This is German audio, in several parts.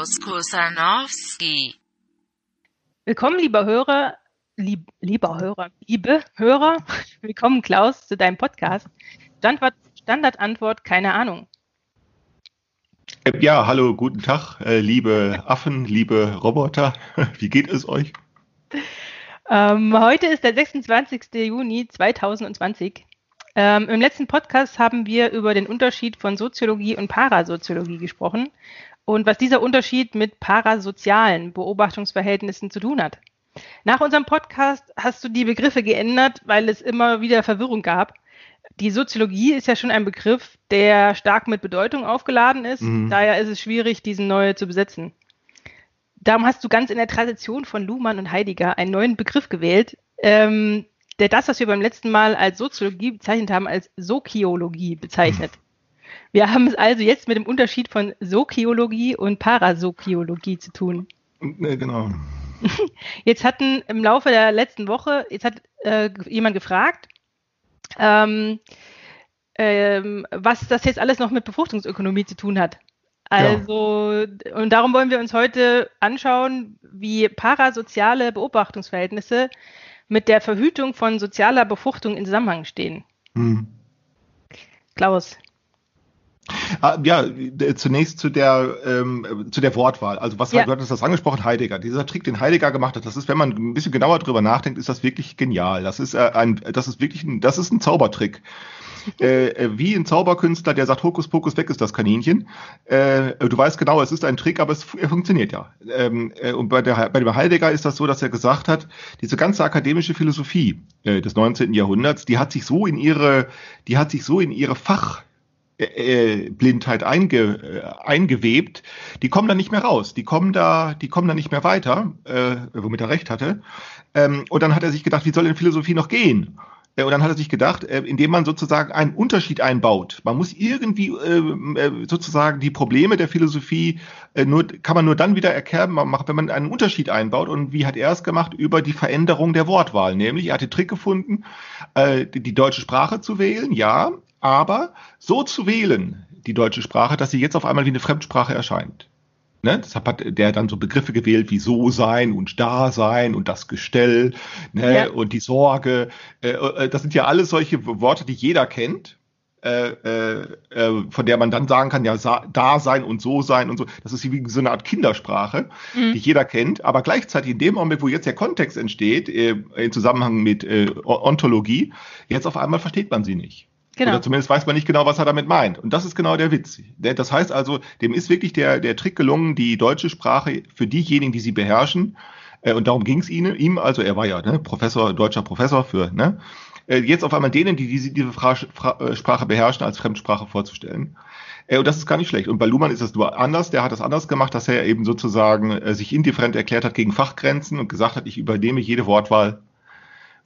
Klaus Kusanowski. Willkommen, lieber Hörer, lieb, lieber Hörer, liebe Hörer. Willkommen, Klaus, zu deinem Podcast. Standort, Standardantwort, keine Ahnung. Äh, Ja, hallo, guten Tag, äh, liebe Affen, liebe Roboter. Wie geht es euch? Ähm, heute ist der 26. Juni 2020. Ähm, Im letzten Podcast haben wir über den Unterschied von Soziologie und Parasoziologie gesprochen und was dieser Unterschied mit parasozialen Beobachtungsverhältnissen zu tun hat. Nach unserem Podcast hast du die Begriffe geändert, weil es immer wieder Verwirrung gab. Die Soziologie ist ja schon ein Begriff, der stark mit Bedeutung aufgeladen ist. Mhm. Daher ist es schwierig, diesen neu zu besetzen. Darum hast du ganz in der Tradition von Luhmann und Heidegger einen neuen Begriff gewählt, ähm, der das, was wir beim letzten Mal als Soziologie bezeichnet haben, als Sokiologie bezeichnet. Wir haben es also jetzt mit dem Unterschied von Sokiologie und Parasokiologie zu tun. Äh, Genau. Jetzt hatten im Laufe der letzten Woche, jetzt hat äh, jemand gefragt, ähm, ähm, was das jetzt alles noch mit Befruchtungsökonomie zu tun hat. Also, und darum wollen wir uns heute anschauen, wie parasoziale Beobachtungsverhältnisse mit der Verhütung von sozialer Befruchtung in Zusammenhang stehen. Hm. Klaus. Ah, ja, zunächst zu der, ähm, zu der Wortwahl. Also was Ja. du hattest das angesprochen, Heidegger. Dieser Trick, den Heidegger gemacht hat, das ist, wenn man ein bisschen genauer drüber nachdenkt, ist das wirklich genial. Das ist äh, ein, das ist wirklich ein, das ist ein Zaubertrick. Äh, äh, wie ein Zauberkünstler, der sagt, Hokus Pokus, weg ist das Kaninchen. Äh, du weißt genau, es ist ein Trick, aber es fu- er funktioniert ja. Ähm, äh, und bei, der, bei dem Heidegger ist das so, dass er gesagt hat, diese ganze akademische Philosophie äh, des 19. Jahrhunderts, die hat sich so in ihre, die hat sich so in ihre Fach äh, Blindheit einge, äh, eingewebt, die kommen da nicht mehr raus, die kommen da, die kommen da nicht mehr weiter, äh, womit er recht hatte. Ähm, und dann hat er sich gedacht, wie soll denn Philosophie noch gehen? Äh, Und dann hat er sich gedacht, äh, indem man sozusagen einen Unterschied einbaut. Man muss irgendwie ähm, äh, sozusagen die Probleme der Philosophie äh, nur kann man nur dann wieder erkennen, wenn man einen Unterschied einbaut. Und wie hat er es gemacht? Über die Veränderung der Wortwahl. Nämlich, er hat den Trick gefunden, äh, die, die deutsche Sprache zu wählen, ja, aber so zu wählen, die deutsche Sprache, dass sie jetzt auf einmal wie eine Fremdsprache erscheint. Ne? Deshalb hat der dann so Begriffe gewählt wie so sein und da sein und das Gestell ne? Ja. und die Sorge. Äh, äh, das sind ja alles solche Worte, die jeder kennt. Äh, von der man dann sagen kann, ja, da sein und so sein und so. Das ist wie so eine Art Kindersprache, Mhm. die jeder kennt, aber gleichzeitig in dem Augenblick, wo jetzt der Kontext entsteht, im Zusammenhang mit Ontologie, jetzt auf einmal versteht man sie nicht. Genau. Oder zumindest weiß man nicht genau, was er damit meint. Und das ist genau der Witz. Das heißt also, dem ist wirklich der, der Trick gelungen, die deutsche Sprache für diejenigen, die sie beherrschen, äh, und darum ging es ihnen, ihm, also er war ja ne, Professor, deutscher Professor für, ne, äh, jetzt auf einmal denen, die diese, diese Fra Fra äh, Sprache beherrschen, als Fremdsprache vorzustellen. Äh, Und das ist gar nicht schlecht. Und bei Luhmann ist es nur anders. Der hat das anders gemacht, dass er eben sozusagen äh, sich indifferent erklärt hat gegen Fachgrenzen und gesagt hat, ich übernehme jede Wortwahl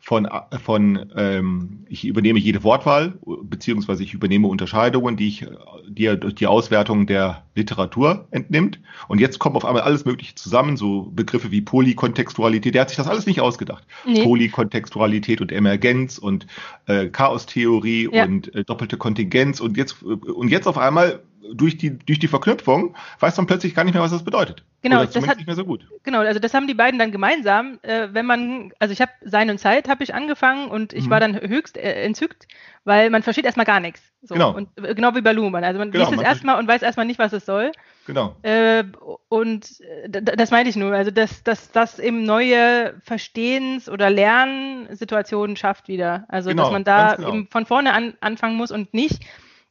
von, äh, von ähm, ich übernehme jede Wortwahl, beziehungsweise ich übernehme Unterscheidungen, die ich, die er durch die Auswertung der Literatur entnimmt. Und jetzt kommt auf einmal alles Mögliche zusammen, so Begriffe wie Polykontextualität. Der hat sich das alles nicht ausgedacht. Nee. Polykontextualität und Emergenz und äh, Chaostheorie Ja. und äh, doppelte Kontingenz und jetzt und jetzt auf einmal durch die durch die Verknüpfung weiß man plötzlich gar nicht mehr, was das bedeutet. Genau, Oder das hat- nicht mehr so gut. Genau, also das haben die beiden dann gemeinsam. Äh, wenn man, also ich habe Sein und Zeit habe ich angefangen und ich Mhm. war dann höchst äh, entzückt, weil man versteht erstmal gar nichts. So. Genau. Und äh, genau wie bei Luhmann. Also man Genau, liest es erstmal und weiß erstmal nicht, was es soll. Genau. Äh, und äh, das meinte ich nur. Also dass dass das eben neue Verstehens- oder Lernsituationen schafft wieder. Also Genau, dass man da genau. eben von vorne an, anfangen muss und nicht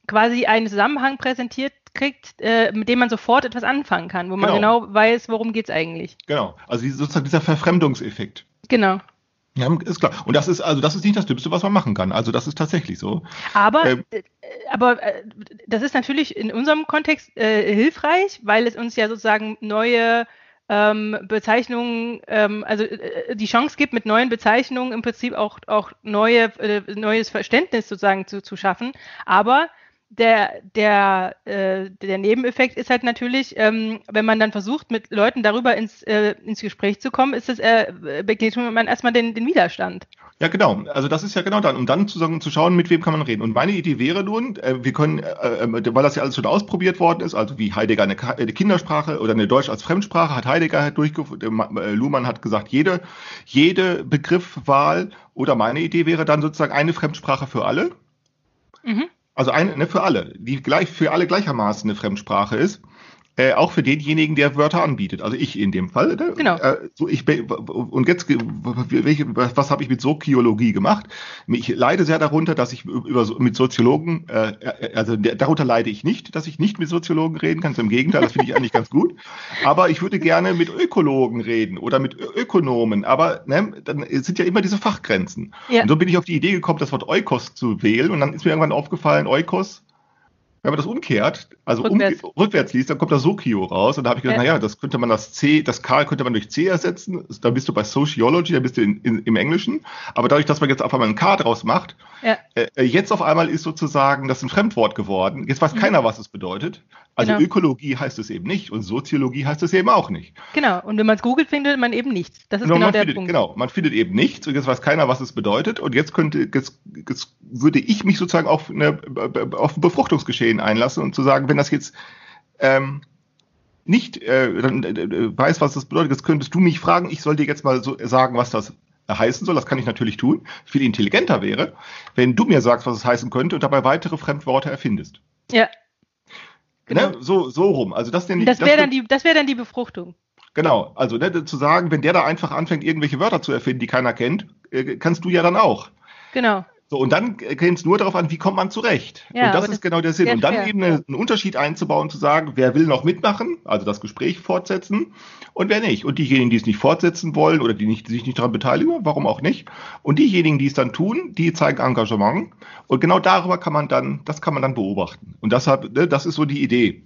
quasi einen Zusammenhang präsentiert kriegt, äh, mit dem man sofort etwas anfangen kann, wo man Genau. genau weiß, worum geht's eigentlich. Genau. Also sozusagen dieser Verfremdungseffekt. Genau. Ja, ist klar. Und das ist also das ist nicht das Dümmste, was man machen kann. Also das ist tatsächlich so. Aber, Ähm. äh, aber äh, das ist natürlich in unserem Kontext äh, hilfreich, weil es uns ja sozusagen neue ähm, Bezeichnungen, ähm, also äh, die Chance gibt, mit neuen Bezeichnungen im Prinzip auch, auch neue, äh, neues Verständnis sozusagen zu, zu schaffen. Aber der, der, äh, der Nebeneffekt ist halt natürlich, ähm, wenn man dann versucht, mit Leuten darüber ins, äh, ins Gespräch zu kommen, ist es, äh, begegnet man erstmal den, den Widerstand. Ja, genau. Also das ist ja genau dann, um dann zu, sagen, zu schauen, mit wem kann man reden. Und meine Idee wäre nun, äh, wir können, äh, äh weil das ja alles schon ausprobiert worden ist, also wie Heidegger eine, Kindersprache oder eine Deutsch als Fremdsprache hat Heidegger durchgeführt, äh, Luhmann hat gesagt, jede, jede Begriffwahl oder meine Idee wäre dann sozusagen eine Fremdsprache für alle. Mhm. Also eine ne, für alle, die gleich für alle gleichermaßen eine Fremdsprache ist. Äh, auch für denjenigen, der Wörter anbietet. Also ich in dem Fall. Ne? Genau. Äh, so ich und jetzt welche, was habe ich mit Soziologie gemacht? Ich leide sehr darunter, dass ich über mit Soziologen, äh, äh also darunter leide ich nicht, dass ich nicht mit Soziologen reden kann. Im Gegenteil, das finde ich eigentlich ganz gut. Aber ich würde gerne mit Ökologen reden oder mit Ökonomen. Aber ne, dann sind ja immer diese Fachgrenzen. Ja. Und so bin ich auf die Idee gekommen, das Wort Eukos zu wählen. Und dann ist mir irgendwann aufgefallen, Eukos wenn man das umkehrt, also rückwärts, um, rückwärts liest, dann kommt da Sokio raus. Und da habe ich gedacht, ja. naja, das könnte man das C, das K könnte man durch C ersetzen. Da bist du bei Sociology, da bist du in, in, im Englischen. Aber dadurch, dass man jetzt auf einmal ein K draus macht, ja. äh, jetzt auf einmal ist sozusagen das ein Fremdwort geworden. Jetzt weiß mhm. keiner, was es bedeutet. Also genau. Ökologie heißt es eben nicht und Soziologie heißt es eben auch nicht. Genau, und wenn man es googelt, findet man eben nichts. Das ist genau, genau der findet, Punkt. Genau, man findet eben nichts und jetzt weiß keiner, was es bedeutet. Und jetzt könnte, jetzt, jetzt würde ich mich sozusagen auf, eine, auf ein Befruchtungsgeschehen einlassen und zu sagen, wenn das jetzt ähm, nicht äh, dann, äh, weiß, was das bedeutet, jetzt könntest du mich fragen, ich soll dir jetzt mal so sagen, was das heißen soll. Das kann ich natürlich tun. Viel intelligenter wäre, wenn du mir sagst, was es heißen könnte und dabei weitere Fremdworte erfindest. Ja, Genau. Ne? So, so rum. Also das, denn, das wäre dann, die, das wär dann die Befruchtung. Genau, also ne, zu sagen, wenn der da einfach anfängt, irgendwelche Wörter zu erfinden, die keiner kennt, äh, kannst du ja dann auch. Genau. So, und dann käme es nur darauf an, wie kommt man zurecht. Ja, und das ist das genau der Sinn. Und dann fair. eben eine, einen Unterschied einzubauen, zu sagen, wer will noch mitmachen, also das Gespräch fortsetzen und wer nicht. Und diejenigen, die es nicht fortsetzen wollen oder die, nicht, die sich nicht daran beteiligen, warum auch nicht. Und diejenigen, die es dann tun, die zeigen Engagement. Und genau darüber kann man dann, das kann man dann beobachten. Und deshalb, ne, das ist so die Idee.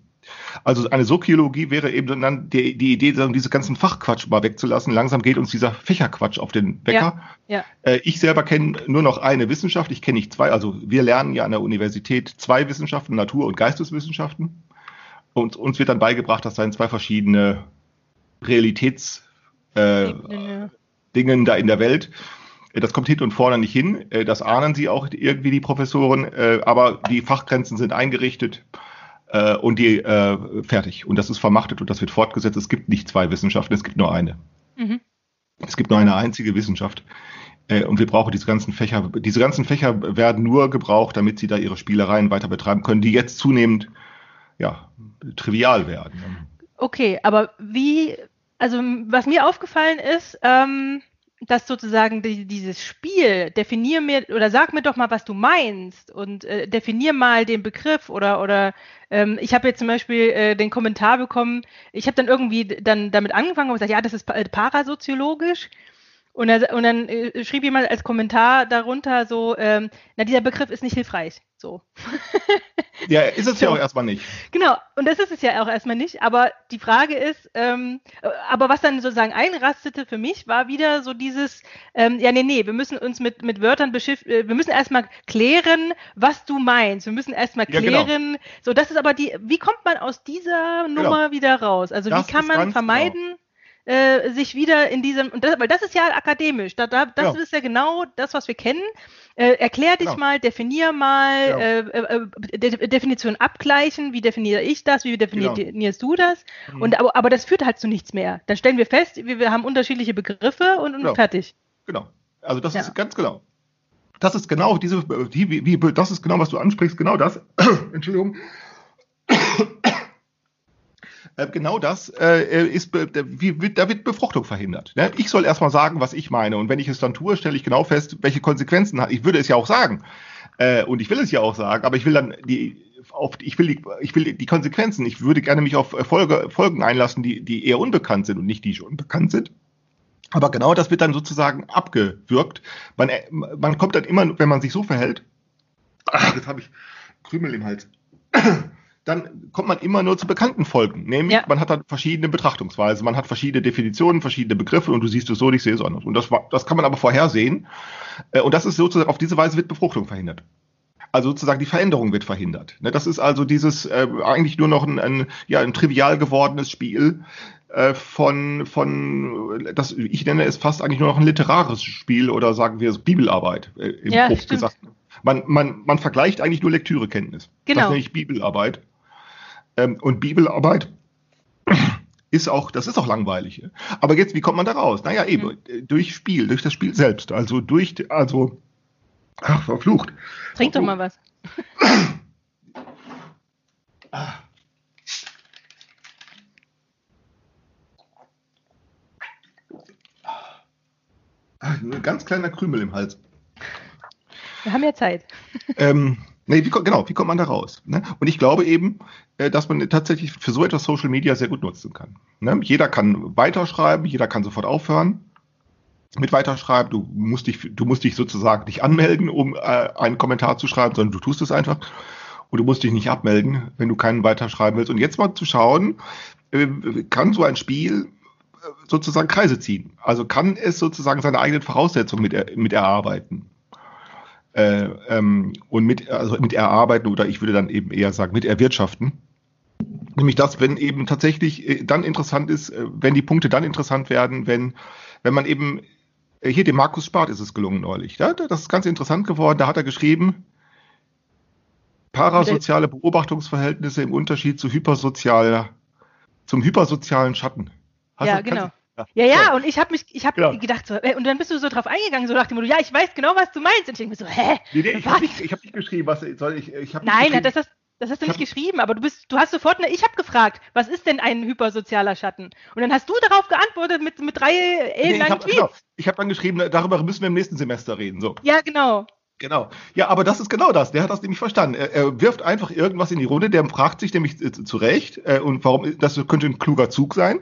Also eine Soziologie wäre eben dann die, die Idee, diese ganzen Fachquatsch mal wegzulassen. Langsam geht uns dieser Fächerquatsch auf den Wecker. Ja, ja. Äh, ich selber kenne nur noch eine Wissenschaft, ich kenne nicht zwei. Also wir lernen ja an der Universität zwei Wissenschaften, Natur- und Geisteswissenschaften. Und uns wird dann beigebracht, das seien zwei verschiedene Realitäts äh, Dingen da in der Welt. Äh, das kommt hinten und vorne nicht hin. Äh, das ahnen sie auch irgendwie, die Professoren. Aber die Fachgrenzen sind eingerichtet äh, und die äh, fertig. Und das ist vermachtet und das wird fortgesetzt. Es gibt nicht zwei Wissenschaften, es gibt nur eine. Mhm. Es gibt nur eine einzige Wissenschaft. Äh, und wir brauchen diese ganzen Fächer. Diese ganzen Fächer werden nur gebraucht, damit sie da ihre Spielereien weiter betreiben können, die jetzt zunehmend ja, trivial werden. Okay, aber wie, also was mir aufgefallen ist, ähm, dass sozusagen die, dieses Spiel, definier mir oder sag mir doch mal, was du meinst und äh, definier mal den Begriff oder oder ähm, ich habe jetzt zum Beispiel äh, den Kommentar bekommen, ich habe dann irgendwie dann damit angefangen und gesagt, ja, das ist parasoziologisch und, er, und dann äh, schrieb jemand als Kommentar darunter so, ähm, na, dieser Begriff ist nicht hilfreich. So. ja, ist es so. ja auch erstmal nicht. Genau, und das ist es ja auch erstmal nicht. Aber die Frage ist, ähm, aber was dann sozusagen einrastete für mich, war wieder so dieses, ähm, ja, nee, nee, wir müssen uns mit, mit Wörtern beschäftigen, äh, wir müssen erstmal klären, was du meinst. Wir müssen erstmal klären, ja, genau. so, das ist aber die, wie kommt man aus dieser Nummer genau. wieder raus? Also das wie kann man vermeiden, genau äh, sich wieder in diesem, und das, weil das ist ja akademisch, da, da, das ja. ist ja genau das, was wir kennen. Äh, erklär dich genau. mal, definier mal, ja. äh, äh, äh De Definition abgleichen, wie definiere ich das, wie genau. definierst genau. du das? Mhm. Und, aber, aber das führt halt zu nichts mehr. Dann stellen wir fest, wir, wir haben unterschiedliche Begriffe und, und genau. fertig. Genau. Also das ja. ist ganz genau. Das ist genau diese, die, wie, wie, das ist genau, was du ansprichst, genau das. Entschuldigung. Äh, genau das äh, ist, wie, da wird Befruchtung verhindert. Ne? Ich soll erstmal sagen, was ich meine. Und wenn ich es dann tue, stelle ich genau fest, welche Konsequenzen hat. Ich würde es ja auch sagen. Äh, und ich will es ja auch sagen, aber ich will dann die, auf, ich will die, ich will die Konsequenzen. Ich würde gerne mich auf Folge, Folgen einlassen, die, die eher unbekannt sind und nicht die schon bekannt sind. Aber genau das wird dann sozusagen abgewürgt. Man, man kommt dann immer, wenn man sich so verhält, ach, jetzt habe ich Krümel im Hals dann kommt man immer nur zu bekannten Folgen. Nämlich, ja. man hat dann verschiedene Betrachtungsweisen, man hat verschiedene Definitionen, verschiedene Begriffe und du siehst es so, ich sehe es anders. Und das, das kann man aber vorhersehen. Äh, und das ist sozusagen, auf diese Weise wird Befruchtung verhindert. Also sozusagen die Veränderung wird verhindert. Ne, das ist also dieses äh, eigentlich nur noch ein, ein, ja, ein trivial gewordenes Spiel äh, von, von das, ich nenne es fast eigentlich nur noch ein literarisches Spiel oder sagen wir Bibelarbeit, äh, im Ja, stimmt. gesagt. Man, man, man vergleicht eigentlich nur Lektürekenntnis. Genau. Das nenne ich Bibelarbeit. Ähm, und Bibelarbeit ist auch, das ist auch langweilig. Aber jetzt, wie kommt man da raus? Naja, eben, Mhm. durch Spiel, durch das Spiel selbst. Also durch, also, ach, verflucht. Trink doch mal was. Ah, nur Ein ganz kleiner Krümel im Hals. Wir haben ja Zeit. ähm, nee, wie, genau, wie kommt man da raus? Ne? Und ich glaube eben, äh, dass man tatsächlich für so etwas Social Media sehr gut nutzen kann. Ne? Jeder kann weiterschreiben, jeder kann sofort aufhören mit weiterschreiben. Du musst dich, du musst dich sozusagen nicht anmelden, um äh, einen Kommentar zu schreiben, sondern du tust es einfach. Und du musst dich nicht abmelden, wenn du keinen weiterschreiben willst. Und jetzt mal zu schauen, äh, kann so ein Spiel äh, sozusagen Kreise ziehen? Also kann es sozusagen seine eigenen Voraussetzungen mit, mit erarbeiten? Äh, ähm, und mit, also mit erarbeiten oder ich würde dann eben eher sagen mit erwirtschaften. Nämlich das, wenn eben tatsächlich äh, dann interessant ist, äh, wenn die Punkte dann interessant werden, wenn, wenn man eben, hier dem Markus Spart ist es gelungen neulich, ja? das ist ganz interessant geworden, da hat er geschrieben, parasoziale Beobachtungsverhältnisse im Unterschied zu hypersozialer, zum hypersozialen Schatten. Ja, du- genau. Ja, ja, und ich habe mich, ich habe Genau. gedacht so, äh, und dann bist du so drauf eingegangen, so nach dem Motto, ja, ich weiß genau, was du meinst. Und ich denke mir so, hä? Nee, nee, ich habe nicht, ich hab nicht geschrieben, was soll ich. ich hab nicht Nein, geschrieben- das hast, das hast du Ich nicht hab- geschrieben, aber du bist, du hast sofort, eine, ich habe gefragt, was ist denn ein hypersozialer Schatten? Und dann hast du darauf geantwortet mit, mit drei Nee, ich ellenlangen habe Tweets. genau, ich hab dann geschrieben, darüber müssen wir im nächsten Semester reden. So, Ja, genau. Genau. Ja, aber das ist genau das. Der hat das nämlich verstanden. Er, er wirft einfach irgendwas in die Runde. Der fragt sich nämlich äh, zu Recht, äh, und warum? Das könnte ein kluger Zug sein.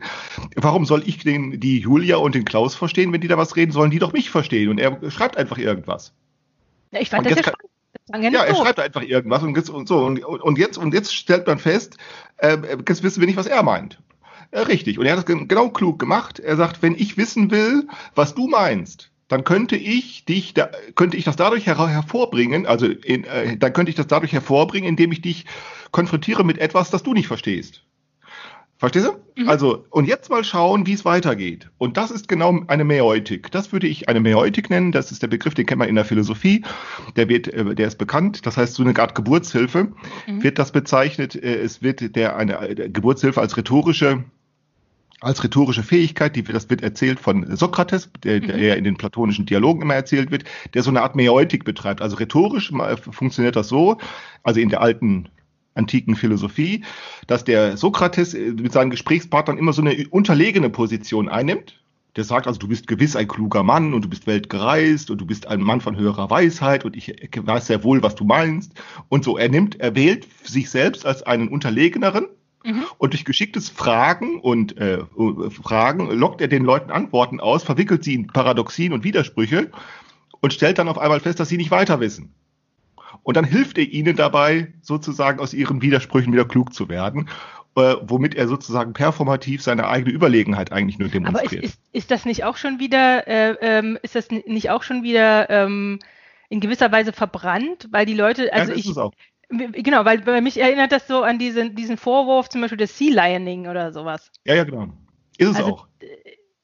Warum soll ich den, die Julia und den Klaus verstehen, wenn die da was reden? Sollen die doch mich verstehen? Und er schreibt einfach irgendwas. Ja, ich fand Und das ja jetzt kann- spannend. Ja Ja, er schreibt einfach irgendwas und, jetzt- und so. Und, und, jetzt, und jetzt stellt man fest, äh, jetzt wissen wir nicht, was er meint. Äh, richtig. Und er hat das gen- genau klug gemacht. Er sagt, wenn ich wissen will, was du meinst, dann könnte ich dich, da, könnte ich das dadurch her hervorbringen, also in, äh, dann könnte ich das dadurch hervorbringen, indem ich dich konfrontiere mit etwas, das du nicht verstehst. Verstehst du? Mhm. Also, und jetzt mal schauen, wie es weitergeht. Und das ist genau eine Mäeutik. Das würde ich eine Mäeutik nennen. Das ist der Begriff, den kennt man in der Philosophie. Der wird, äh, der ist bekannt. Das heißt, so eine Art Geburtshilfe Mhm. wird das bezeichnet. Äh, Es wird der, eine der Geburtshilfe als rhetorische, als rhetorische Fähigkeit, die, das wird erzählt von Sokrates, der, Mhm. der in den platonischen Dialogen immer erzählt wird, der so eine Art Mäeutik betreibt. Also rhetorisch mal funktioniert das so, also in der alten antiken Philosophie, dass der Sokrates äh, mit seinen Gesprächspartnern immer so eine unterlegene Position einnimmt. Der sagt also, du bist gewiss ein kluger Mann und du bist weltgereist und du bist ein Mann von höherer Weisheit und ich weiß sehr wohl, was du meinst. Und so, er nimmt, er wählt sich selbst als einen Unterlegeneren Mhm. und durch geschicktes Fragen und äh, Fragen lockt er den Leuten Antworten aus, verwickelt sie in Paradoxien und Widersprüche und stellt dann auf einmal fest, dass sie nicht weiter wissen. Und dann hilft er ihnen dabei, sozusagen aus ihren Widersprüchen wieder klug zu werden, äh, womit er sozusagen performativ seine eigene Überlegenheit eigentlich nur Aber ist, demonstriert. ist, ist das nicht auch schon wieder, äh, ähm, ist das nicht auch schon wieder ähm, in gewisser Weise verbrannt? Weil die Leute, also ja, ich, ist es auch. Genau, weil bei mich erinnert das so an diesen, diesen Vorwurf zum Beispiel des Sea Lioning oder sowas. Ja, ja, genau. Ist es Also, auch.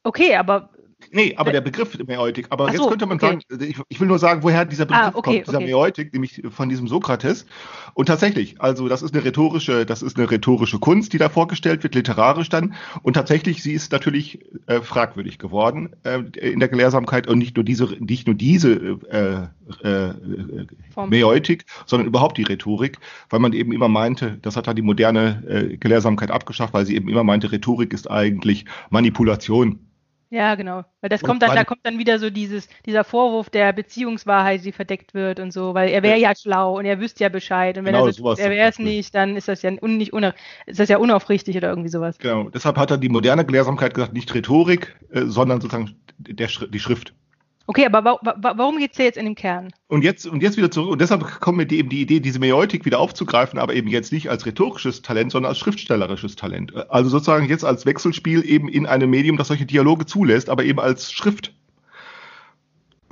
Okay, aber Nee, aber Äh, der Begriff Mäeutik, aber ach jetzt so, könnte man okay. sagen, ich, ich will nur sagen, woher dieser Begriff Ah, okay, kommt, dieser okay. Mäeutik, nämlich von diesem Sokrates. Und tatsächlich, also das ist eine rhetorische, das ist eine rhetorische Kunst, die da vorgestellt wird, literarisch dann. Und tatsächlich, sie ist natürlich äh, fragwürdig geworden äh, in der Gelehrsamkeit und nicht nur diese, nicht nur diese äh, äh. Mäeutik, sondern überhaupt die Rhetorik, weil man eben immer meinte, das hat dann die moderne äh, Gelehrsamkeit abgeschafft, weil sie eben immer meinte, Rhetorik ist eigentlich Manipulation. Ja, genau. Weil das Und kommt dann, da kommt dann wieder so dieses, dieser Vorwurf der Beziehungswahrheit, die verdeckt wird und so, weil er wäre ja schlau und er wüsste ja Bescheid und wenn Genau, er, sowas er wäre es nicht, dann ist das ja un, nicht una, ist das ja unaufrichtig oder irgendwie sowas. Genau, deshalb hat dann die moderne Gelehrsamkeit gesagt, nicht Rhetorik, äh, sondern sozusagen der, die Schrift. Okay, aber wa wa warum geht's dir jetzt in dem Kern? Und jetzt, und jetzt wieder zurück, und deshalb kommen wir die, eben die Idee, diese Mäeutik wieder aufzugreifen, aber eben jetzt nicht als rhetorisches Talent, sondern als schriftstellerisches Talent. Also sozusagen jetzt als Wechselspiel eben in einem Medium, das solche Dialoge zulässt, aber eben als Schrift.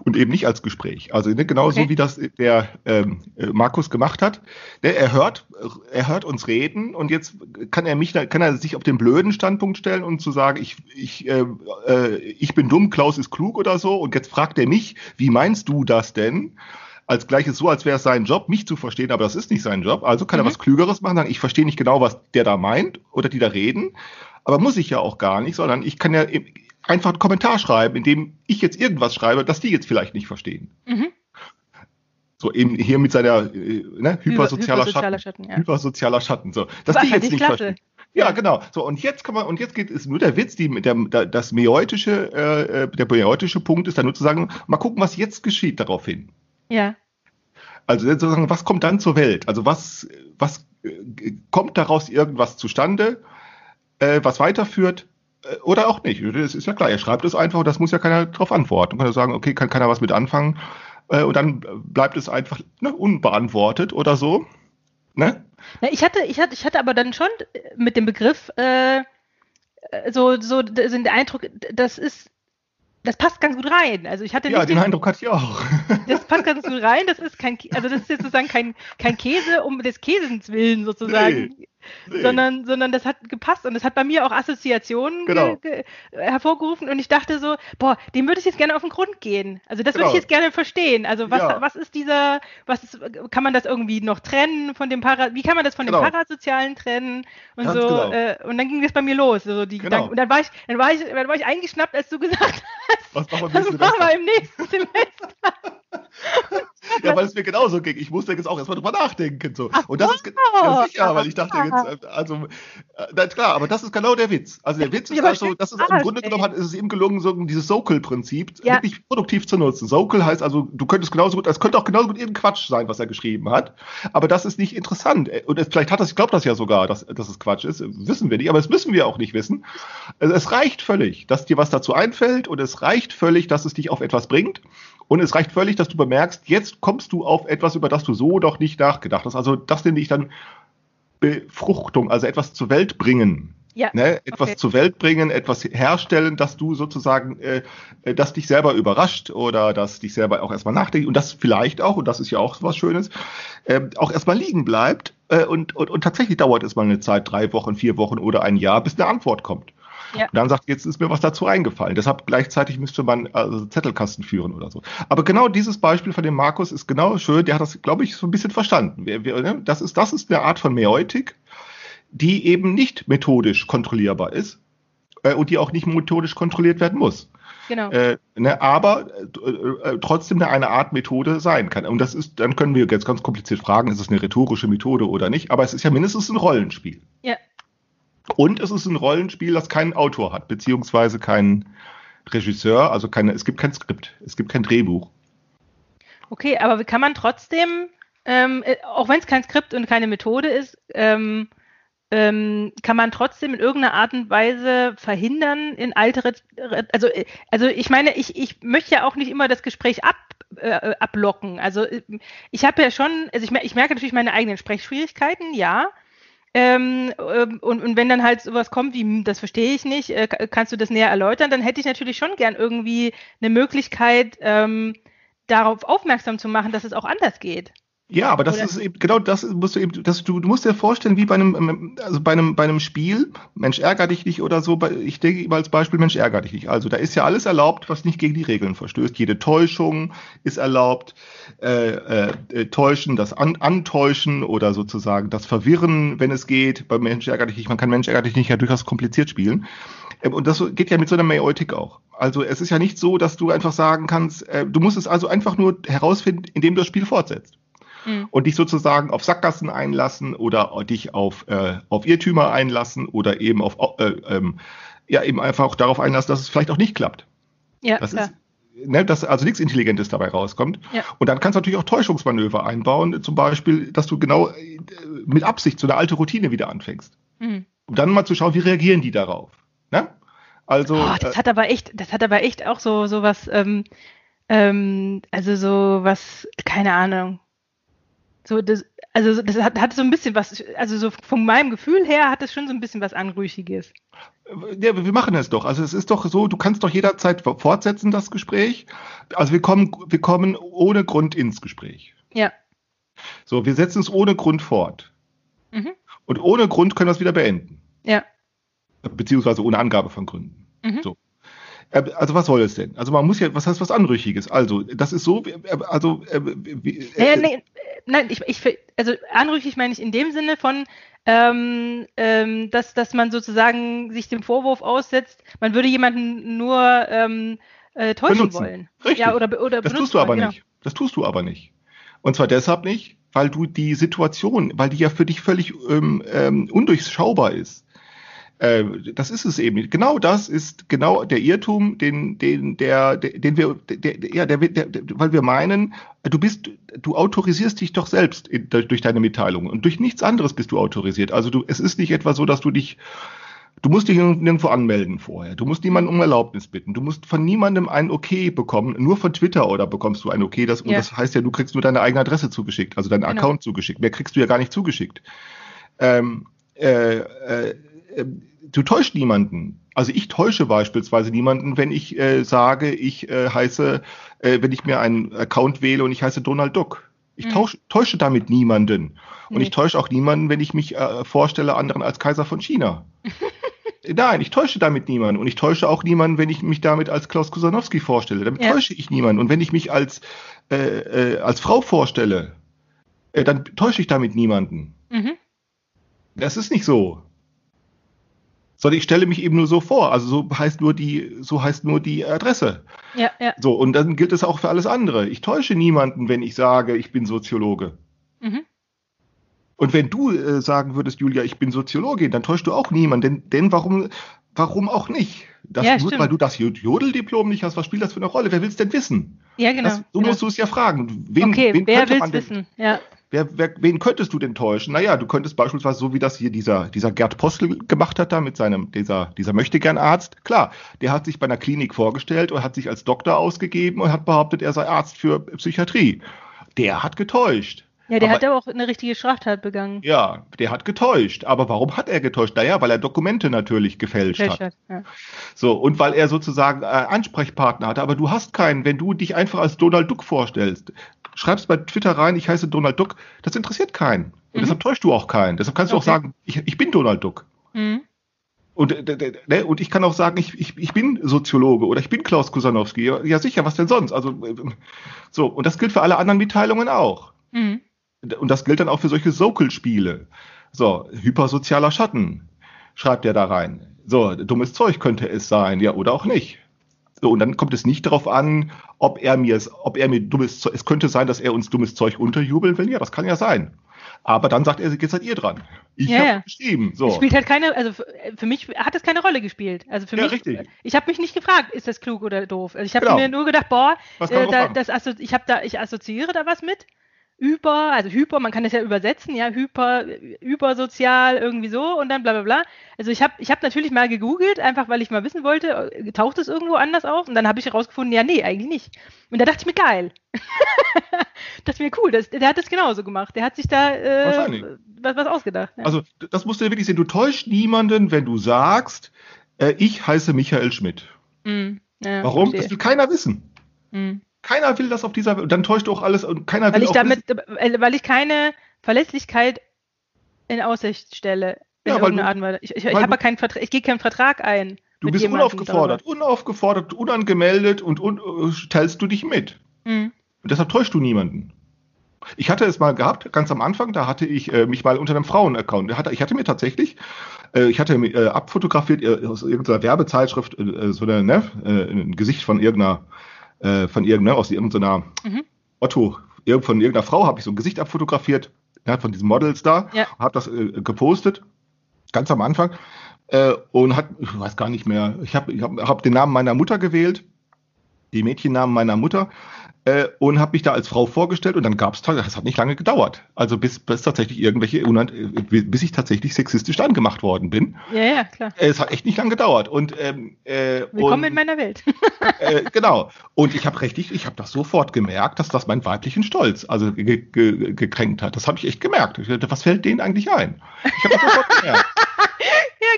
Und eben nicht als Gespräch. Also ne, genauso Okay. wie das der ähm, äh, Markus gemacht hat. Ne, er hört, er hört uns reden und jetzt kann er mich, kann er sich auf den blöden Standpunkt stellen und zu sagen, ich, ich, äh, äh, ich bin dumm, Klaus ist klug oder so. Und jetzt fragt er mich, wie meinst du das denn? Als gleiches so, als wäre es sein Job, mich zu verstehen, aber das ist nicht sein Job. Also kann er Mhm. was Klügeres machen, sagen, ich verstehe nicht genau, was der da meint oder die da reden. Aber muss ich ja auch gar nicht, sondern ich kann ja einfach einen Kommentar schreiben, in dem ich jetzt irgendwas schreibe, das die jetzt vielleicht nicht verstehen. Mhm. So eben hier mit seiner äh, ne, hypersozialer, hypersozialer Schatten. Schatten, ja. Hypersozialer Schatten. So, dass War die jetzt eigentlich nicht klasse. verstehen. Ja, genau. So, und jetzt kann man, und jetzt geht es nur der Witz, die, der, das meotische, äh, äh, der meotische Punkt ist dann nur zu sagen, mal gucken, was jetzt geschieht daraufhin. Ja. Also sozusagen, was kommt dann zur Welt? Also was, was äh, kommt daraus irgendwas zustande, äh, was weiterführt oder auch nicht? Das ist ja klar, er schreibt es einfach und das muss ja keiner darauf antworten. Kann er sagen, okay, kann keiner was mit anfangen äh, und dann bleibt es einfach ne, unbeantwortet oder so. Ne? Na, ich hatte, ich hatte, ich hatte aber dann schon mit dem Begriff äh, äh, so, so so den Eindruck, das ist, das passt ganz gut rein. Also ich hatte Ja, nicht den Eindruck hatte ich auch. das passt ganz gut rein. Das ist kein, also das ist sozusagen kein, kein Käse um des Käsens willen sozusagen, Nee. Sondern, sondern das hat gepasst und das hat bei mir auch Assoziationen Genau. ge, ge, hervorgerufen und ich dachte so, boah, dem würde ich jetzt gerne auf den Grund gehen. Also das würde Genau. ich jetzt gerne verstehen. Also was, Ja. was ist dieser, was ist, kann man das irgendwie noch trennen von dem Para, wie kann man das von Genau. dem Parasozialen trennen und Ganz so genau. äh, und dann ging das bei mir los. So die Genau. Gedanken. Und dann war ich, dann war ich, dann war ich eingeschnappt, als du gesagt hast, Was machen wir machen im nächsten Semester. Ja, weil es mir genauso ging. Ich musste jetzt auch erstmal drüber nachdenken. So. Und das ist ja, sicher, weil ich dachte jetzt, also, äh, na klar, aber das ist genau der Witz. Also der Witz ist Ja, also, das ist Arsch, im Grunde genommen hat, ist es ihm gelungen, so dieses Sokel-Prinzip Ja. wirklich produktiv zu nutzen. Sokel heißt also, du könntest genauso gut, es könnte auch genauso gut irgendein Quatsch sein, was er geschrieben hat. Aber das ist nicht interessant. Äh, Und es, vielleicht hat das, ich glaube das ja sogar, dass, dass es Quatsch ist. Wissen wir nicht, aber das müssen wir auch nicht wissen. Also es reicht völlig, dass dir was dazu einfällt und es reicht völlig, dass es dich auf etwas bringt. Und es reicht völlig, dass du bemerkst, jetzt kommst du auf etwas, über das du so doch nicht nachgedacht hast. Also das nenne ich dann Befruchtung, also etwas zur Welt bringen. Ja. Ne? Etwas Okay. zur Welt bringen, etwas herstellen, dass du sozusagen, äh, äh, das dich selber überrascht oder dass dich selber auch erstmal nachdenkt und das vielleicht auch, und das ist ja auch was Schönes, äh, auch erstmal liegen bleibt äh, und, und, und tatsächlich dauert es mal eine Zeit, drei Wochen, vier Wochen oder ein Jahr, bis eine Antwort kommt. Ja. Und dann sagt, jetzt ist mir was dazu eingefallen. Deshalb gleichzeitig müsste man also Zettelkasten führen oder so. Aber genau dieses Beispiel von dem Markus ist genau schön. Der hat das, glaube ich, so ein bisschen verstanden. Ne? das, ist, das ist eine Art von Mäeutik, die eben nicht methodisch kontrollierbar ist äh, und die auch nicht methodisch kontrolliert werden muss. Genau. Äh, ne, aber äh, äh, trotzdem eine, eine Art Methode sein kann. Und das ist, dann können wir jetzt ganz kompliziert fragen, ist es eine rhetorische Methode oder nicht, aber es ist ja mindestens ein Rollenspiel. Ja. Und es ist ein Rollenspiel, das keinen Autor hat, beziehungsweise keinen Regisseur, also keine, es gibt kein Skript, es gibt kein Drehbuch. Okay, aber wie kann man trotzdem, ähm, äh, auch wenn es kein Skript und keine Methode ist, ähm, ähm, kann man trotzdem in irgendeiner Art und Weise verhindern, in alte, Re- also, äh, also ich meine, ich, ich möchte ja auch nicht immer das Gespräch ab, äh, ablocken. Also äh, ich habe ja schon, also ich, ich merke natürlich meine eigenen Sprechschwierigkeiten, ja. Ähm, ähm, und, und wenn dann halt sowas kommt wie, hm, das verstehe ich nicht, äh, ka- kannst du das näher erläutern, dann hätte ich natürlich schon gern irgendwie eine Möglichkeit, ähm, darauf aufmerksam zu machen, dass es auch anders geht. Ja, aber das Oder- ist eben, genau das musst du eben, das, du, du musst dir vorstellen, wie bei einem, ähm, also bei einem, bei einem Spiel, Mensch ärger dich nicht oder so, ich denke immer als Beispiel, Mensch ärger dich nicht. Also da ist ja alles erlaubt, was nicht gegen die Regeln verstößt. Jede Täuschung ist erlaubt, äh, äh, äh, Täuschen, das An Antäuschen oder sozusagen das Verwirren, wenn es geht. Bei Mensch ärger dich nicht, man kann Mensch ärger dich nicht ja durchaus kompliziert spielen. Ähm, Und das geht ja mit so einer Mäeutik auch. Also es ist ja nicht so, dass du einfach sagen kannst, äh, du musst es also einfach nur herausfinden, indem du das Spiel fortsetzt Mhm. und dich sozusagen auf Sackgassen einlassen oder dich auf, äh, auf Irrtümer einlassen oder eben auf äh, ähm, ja eben einfach auch darauf einlassen, dass es vielleicht auch nicht klappt. Ja, Das klar. ist, ne, dass also nichts Intelligentes dabei rauskommt. Ja. Und dann kannst du natürlich auch Täuschungsmanöver einbauen, zum Beispiel, dass du genau äh, mit Absicht so eine alte Routine wieder anfängst. Mhm. Um dann mal zu schauen, wie reagieren die darauf. Ne? Also Oh, das äh, hat aber echt, das hat aber echt auch so, so was, ähm, ähm, also so was, keine Ahnung. So, das, also das hat, hat so ein bisschen was, also so von meinem Gefühl her hat es schon so ein bisschen was Anrüchiges. Ja, wir machen es doch. Also es ist doch so, du kannst doch jederzeit fortsetzen, das Gespräch. Also wir kommen, wir kommen ohne Grund ins Gespräch. Ja. So, wir setzen es ohne Grund fort. Mhm. Und ohne Grund können wir es wieder beenden. Ja. Beziehungsweise ohne Angabe von Gründen. Mhm. So. Äh, Also was soll es denn? Also man muss ja, was heißt was Anrüchiges? Also das ist so, äh, also äh, wie- äh, nee, äh, nein, ich, ich, also anrüchig meine ich in dem Sinne von, ähm, ähm, dass, dass man sozusagen sich dem Vorwurf aussetzt, man würde jemanden nur ähm, äh, täuschen Benutzen. wollen. Richtig. Ja, oder, oder Das tust du aber wollen, genau. nicht. Das tust du aber nicht. Und zwar deshalb nicht, weil du die Situation, weil die ja für dich völlig ähm, ähm, undurchschaubar ist. Äh, das ist es eben. Genau das ist genau der Irrtum, den, den, der, den wir, der, ja, der, der, der, weil wir meinen, du bist, du autorisierst dich doch selbst in, durch deine Mitteilungen und durch nichts anderes bist du autorisiert. Also du, es ist nicht etwa so, dass du dich Du musst dich nirgendwo anmelden vorher. Du musst niemanden um Erlaubnis bitten. Du musst von niemandem ein Okay bekommen. Nur von Twitter oder bekommst du ein Okay. Das, Und Ja. das heißt ja, du kriegst nur deine eigene Adresse zugeschickt, also deinen Genau. Account zugeschickt. Mehr kriegst du ja gar nicht zugeschickt. Ähm, äh, äh, äh, du täuscht niemanden. Also ich täusche beispielsweise niemanden, wenn ich äh, sage, ich äh, heiße, äh, wenn ich mir einen Account wähle und ich heiße Donald Duck. Ich Mhm. tausch, täusche damit niemanden. Und Nee. ich täusche auch niemanden, wenn ich mich äh, vorstelle anderen als Kaiser von China. Nein, ich täusche damit niemanden. Und ich täusche auch niemanden, wenn ich mich damit als Klaus Kusanowski vorstelle. Damit Ja. täusche ich niemanden. Und wenn ich mich als, äh, äh, als Frau vorstelle, äh, dann täusche ich damit niemanden. Mhm. Das ist nicht so. Sondern ich stelle mich eben nur so vor. Also so heißt nur die, so heißt nur die Adresse. Ja, ja. So, und dann gilt es auch für alles andere. Ich täusche niemanden, wenn ich sage, ich bin Soziologe. Mhm. Und wenn du äh, sagen würdest, Julia, ich bin Soziologin, dann täuschst du auch niemanden. Denn, denn warum, warum auch nicht? Das, Ja, nur, weil du das Jodeldiplom nicht hast, was spielt das für eine Rolle? Wer will es denn wissen? Ja, genau. das, so genau. musst du es ja fragen. Wen, okay, wen wer man denn- wissen? Ja. Wer, wer, wen könntest du denn täuschen? Naja, du könntest beispielsweise, so wie das hier dieser, dieser Gerd Postel gemacht hat, da mit seinem, dieser, dieser Möchtegern-Arzt. Klar, der hat sich bei einer Klinik vorgestellt und hat sich als Doktor ausgegeben und hat behauptet, er sei Arzt für Psychiatrie. Der hat getäuscht. Ja, der Aber- hat aber auch eine richtige Straftat begangen. Ja, der hat getäuscht. Aber warum hat er getäuscht? Naja, weil er Dokumente natürlich gefälscht hat. Fälschert, Ja. So, und weil er sozusagen äh, Ansprechpartner hatte. Aber du hast keinen, wenn du dich einfach als Donald Duck vorstellst. Schreibst bei Twitter rein, ich heiße Donald Duck, das interessiert keinen. Und Mhm. deshalb täuschst du auch keinen. Deshalb kannst du auch Okay. sagen, ich, ich bin Donald Duck. Mhm. Und, äh, d- d- ne, und ich kann auch sagen, ich, ich, ich bin Soziologe oder ich bin Klaus Kusanowski. Ja, sicher, was denn sonst? Also, äh, so, und das gilt für alle anderen Mitteilungen auch. Mhm. Und das gilt dann auch für solche Sokal-Spiele. So, hypersozialer Schatten, schreibt er da rein. So, dummes Zeug könnte es sein, ja, oder auch nicht. So, und dann kommt es nicht darauf an, ob er mir, ob er mir dummes Zeug, es könnte sein, dass er uns dummes Zeug unterjubeln will, ja, das kann ja sein. Aber dann sagt er, jetzt seid ihr dran. Ich Ja, habe ja. geschrieben. So. Es spielt halt keine, also für, für mich hat es keine Rolle gespielt. Also für Ja, mich, richtig. ich habe mich nicht gefragt, ist das klug oder doof. Also ich habe Genau. mir nur gedacht, boah, äh, da, das ich habe da, ich assoziiere da was mit. Über, also hyper, man kann das ja übersetzen, ja, hyper, übersozial, irgendwie so und dann bla bla bla. Also ich habe ich hab natürlich mal gegoogelt, einfach weil ich mal wissen wollte, äh, taucht es irgendwo anders auf? Und dann habe ich herausgefunden, ja, nee, eigentlich nicht. Und da dachte ich mir, geil. das mir cool, das, der hat das genauso gemacht. Der hat sich da äh, Wahrscheinlich. was, was ausgedacht. Ja. Also, das musst du dir wirklich sehen. Du täuscht niemanden, wenn du sagst, äh, ich heiße Michael Schmidt. Mm, ja, Warum? verstehe. Das will keiner wissen. Mm. Keiner will das auf dieser Welt. Dann täuscht du auch alles und keiner Weil will ich damit, äh, weil ich keine Verlässlichkeit in Aussicht stelle. In Ja, weil du- Art und Weise. Ich, ich, ich habe keinen Vertrag, ich gehe keinen Vertrag ein. Du bist unaufgefordert, unaufgefordert, unangemeldet und un äh, stellst du dich mit. darüber. Mm. Und deshalb täuschst du niemanden. Ich hatte es mal gehabt, ganz am Anfang, da hatte ich äh, mich mal unter einem Frauen-Account. Ich hatte mir tatsächlich, äh, ich hatte äh, abfotografiert äh, aus irgendeiner Werbezeitschrift, so eine, ne, ein Gesicht von irgendeiner, äh, von irgendeiner, aus irgendeiner Mhm. Otto, von irgendeiner Frau habe ich so ein Gesicht abfotografiert, ja, von diesen Models da, Ja. habe das äh, gepostet, ganz am Anfang, äh, und hat, ich weiß gar nicht mehr, ich habe ich hab, hab den Namen meiner Mutter gewählt, die Mädchennamen meiner Mutter, äh, und habe mich da als Frau vorgestellt und dann gab es, das hat nicht lange gedauert. Also bis, bis tatsächlich irgendwelche, äh, bis ich tatsächlich sexistisch angemacht worden bin. Ja, ja, klar. Äh, Es hat echt nicht lange gedauert. Und, ähm, äh, Willkommen und, in meiner Welt. äh, genau. Und ich habe richtig, ich habe das sofort gemerkt, dass das meinen weiblichen Stolz also ge ge gekränkt hat. Das habe ich echt gemerkt. Ich dachte, was fällt denen eigentlich ein? Ich habe das sofort gemerkt.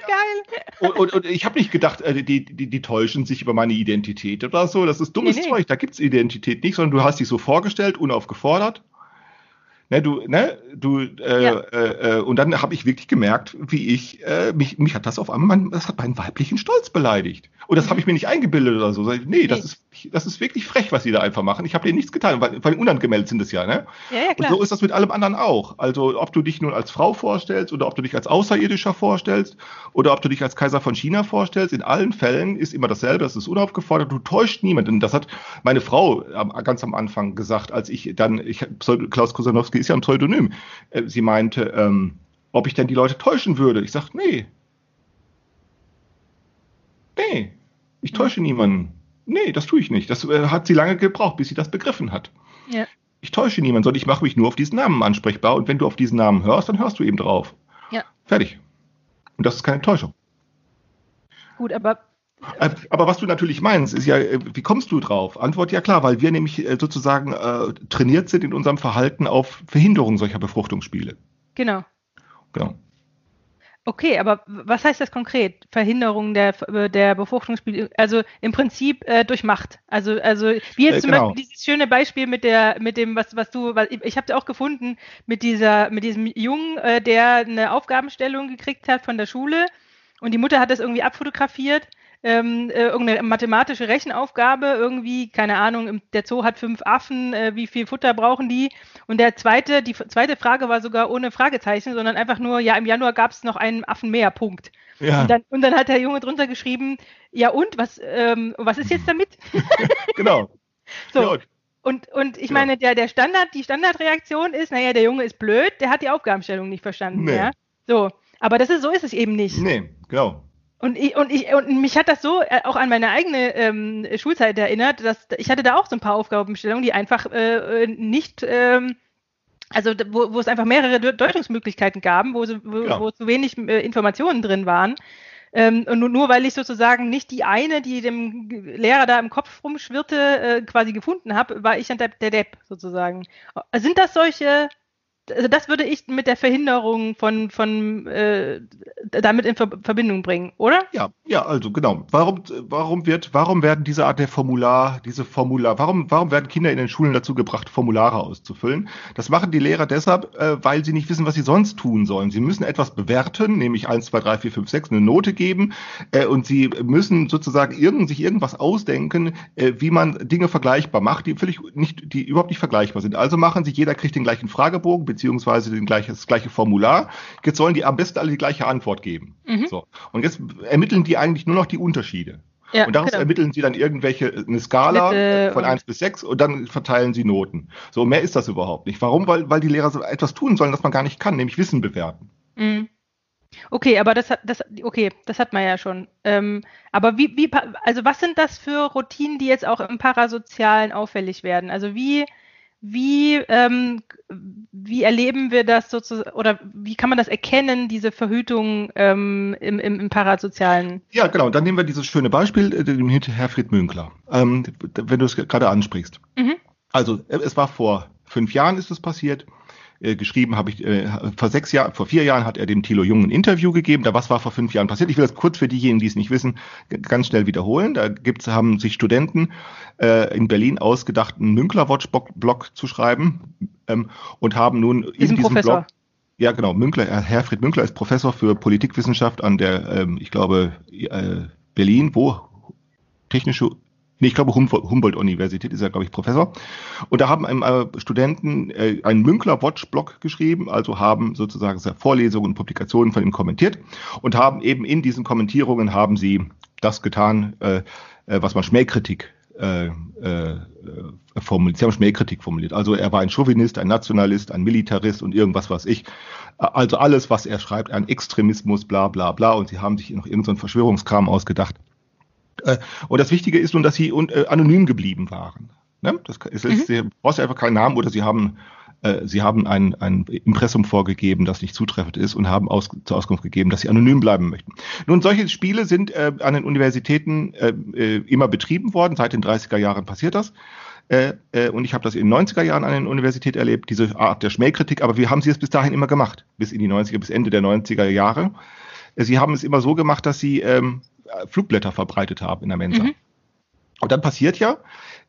geil. Und, und, und ich habe nicht gedacht, äh, die, die, die täuschen sich über meine Identität oder so. Das ist dummes Nee, nee. Zeug. Da gibt's Identität nicht, sondern du hast dich so vorgestellt, unaufgefordert. Ne, du, ne, du, äh, Ja. äh, äh, und dann habe ich wirklich gemerkt, wie ich, äh, mich, mich hat das auf einmal, mein, das hat meinen weiblichen Stolz beleidigt. Und das habe ich mir nicht eingebildet oder so. Ich, Nee, das Nee. ist, das ist wirklich frech, was sie da einfach machen. Ich habe denen nichts getan, weil, weil unangemeldet sind es ja, ne? Ja, ja, Und klar. so ist das mit allem anderen auch. Also ob du dich nun als Frau vorstellst oder ob du dich als Außerirdischer vorstellst oder ob du dich als Kaiser von China vorstellst, in allen Fällen ist immer dasselbe, das ist unaufgefordert, du täuscht niemanden. Das hat meine Frau ganz am Anfang gesagt, als ich dann, ich, Klaus Kosanowski ist ja ein Pseudonym, Äh, sie meinte, ähm, ob ich denn die Leute täuschen würde. Ich sag, nee. Nee, ich täusche niemanden. Nee, das tue ich nicht. Das äh, hat sie lange gebraucht, bis sie das begriffen hat Ja. ich täusche niemanden, sondern ich mache mich nur auf diesen Namen ansprechbar. Und wenn du auf diesen Namen hörst, dann hörst du eben drauf. Ja. Fertig. Und das ist keine Täuschung. Gut, aber Äh, Aber was du natürlich meinst, ist ja, äh, wie kommst du drauf? Antwort ja klar, weil wir nämlich äh, sozusagen äh, trainiert sind in unserem Verhalten auf Verhinderung solcher Befruchtungsspiele. genau. Genau. Okay, aber was heißt das konkret? Verhinderung der, der Befruchtungsspiele, also im Prinzip äh, durch Macht. Also, also wie jetzt Äh, zum genau. Beispiel dieses schöne Beispiel mit der, mit dem, was, was du, was, ich, ich habe auch gefunden, mit dieser, mit diesem Jungen, äh, der eine Aufgabenstellung gekriegt hat von der Schule und die Mutter hat das irgendwie abfotografiert. Ähm, äh, irgendeine mathematische Rechenaufgabe, irgendwie, keine Ahnung, im, der Zoo hat fünf Affen, äh, wie viel Futter brauchen die? Und der zweite, die zweite Frage war sogar ohne Fragezeichen, sondern einfach nur, ja, im Januar gab es noch einen Affen mehr, Punkt. Ja, Und, dann, und dann hat der Junge drunter geschrieben, ja und, was, ähm, was ist jetzt damit? genau. So. Ja, Und, und ich Ja. meine, der, der Standard, die Standardreaktion ist, naja, der Junge ist blöd, der hat die Aufgabenstellung nicht verstanden. Nee. Ja? So. Aber das ist, so ist es eben nicht. nee, genau. Und, ich, und, ich, und mich hat das so äh, auch an meine eigene ähm, Schulzeit erinnert, dass ich hatte da auch so ein paar Aufgabenstellungen, die einfach äh, äh, nicht, ähm, also wo, wo es einfach mehrere De- Deutungsmöglichkeiten gaben, wo, wo, Ja. wo zu wenig äh, Informationen drin waren. Ähm, und nur, nur weil ich sozusagen nicht die eine, die dem Lehrer da im Kopf rumschwirrte, äh, quasi gefunden habe, war ich dann der, der Depp sozusagen. Sind das solche, also das würde ich mit der Verhinderung von, von äh, damit in Ver Verbindung bringen, oder? Ja, ja, also genau. Warum, warum wird, warum werden diese Art der Formular, diese Formular, warum, warum werden Kinder in den Schulen dazu gebracht, Formulare auszufüllen? Das machen die Lehrer deshalb, äh, weil sie nicht wissen, was sie sonst tun sollen. Sie müssen etwas bewerten, nämlich 1, 2, 3, 4, 5, 6, eine Note geben, äh, und sie müssen sozusagen irgend, sich irgendwas ausdenken, äh, wie man Dinge vergleichbar macht, die völlig nicht, die überhaupt nicht vergleichbar sind. Also machen sie, jeder kriegt den gleichen Fragebogen, beziehungsweise den gleiche, das gleiche Formular. Jetzt sollen die am besten alle die gleiche Antwort geben. Mhm. So. Und jetzt ermitteln die eigentlich nur noch die Unterschiede. Ja, und daraus genau. ermitteln sie dann irgendwelche, eine Skala Schnitte von und- 1 bis 6 und dann verteilen sie Noten. So, mehr ist das überhaupt nicht. Warum? Weil, weil die Lehrer so etwas tun sollen, das man gar nicht kann, nämlich Wissen bewerten. Mhm. Okay, aber das hat das okay, das hat man ja schon. Ähm, aber wie, wie also was sind das für Routinen, die jetzt auch im Parasozialen auffällig werden? Also wie wie ähm, wie erleben wir das sozusagen oder wie kann man das erkennen, diese Verhütung ähm, im, im, im Parasozialen? Ja, genau. Dann nehmen wir dieses schöne Beispiel, äh, den Herfried Münkler, ähm, wenn du es gerade ansprichst. Mhm. Also, äh, es war vor fünf Jahren ist es passiert. Äh, geschrieben habe ich, äh, vor sechs Jahren, vor vier Jahren hat er dem Thilo Jung ein Interview gegeben. Da was war vor fünf Jahren passiert? Ich will das kurz für diejenigen, die es nicht wissen, ganz schnell wiederholen. Da gibt's, haben sich Studenten äh, in Berlin ausgedacht, einen Münkler-Watch-Blog zu schreiben ähm, und haben nun in Diesem Professor. Blog ja, genau. Münkler, Herr Herfried Münkler ist Professor für Politikwissenschaft an der, ähm, ich glaube, äh, Berlin, wo? Technische, nee, ich glaube Humboldt- Humboldt-Universität ist er, glaube ich, Professor. Und da haben ähm, äh, Studenten äh, einen Münkler-Watch-Blog geschrieben, also haben sozusagen Vorlesungen und Publikationen von ihm kommentiert und haben eben in diesen Kommentierungen haben sie das getan, äh, äh, was man Schmähkritik äh, äh, formuliert. Sie haben Schmähkritik formuliert. Also er war ein Chauvinist, ein Nationalist, ein Militarist und irgendwas, was ich. Also alles, was er schreibt, ein Extremismus, bla bla bla. Und sie haben sich noch irgendeinen so Verschwörungskram ausgedacht. Äh, Und das Wichtige ist nun, dass sie äh, anonym geblieben waren. Ne? Das ist, mhm. Du brauchst ja einfach keinen Namen oder sie haben, äh, sie haben ein, ein Impressum vorgegeben, das nicht zutreffend ist und haben aus, zur Auskunft gegeben, dass sie anonym bleiben möchten. Nun, solche Spiele sind an den Universitäten immer betrieben worden. Seit den 30er Jahren passiert das. Und ich habe das in den 90er Jahren an der Universität erlebt, diese Art der Schmähkritik, aber wie haben sie es bis dahin immer gemacht? Bis in die 90er, bis Ende der 90er Jahre. Sie haben es immer so gemacht, dass sie ähm, Flugblätter verbreitet haben in der Mensa. Mhm. Und dann passiert ja,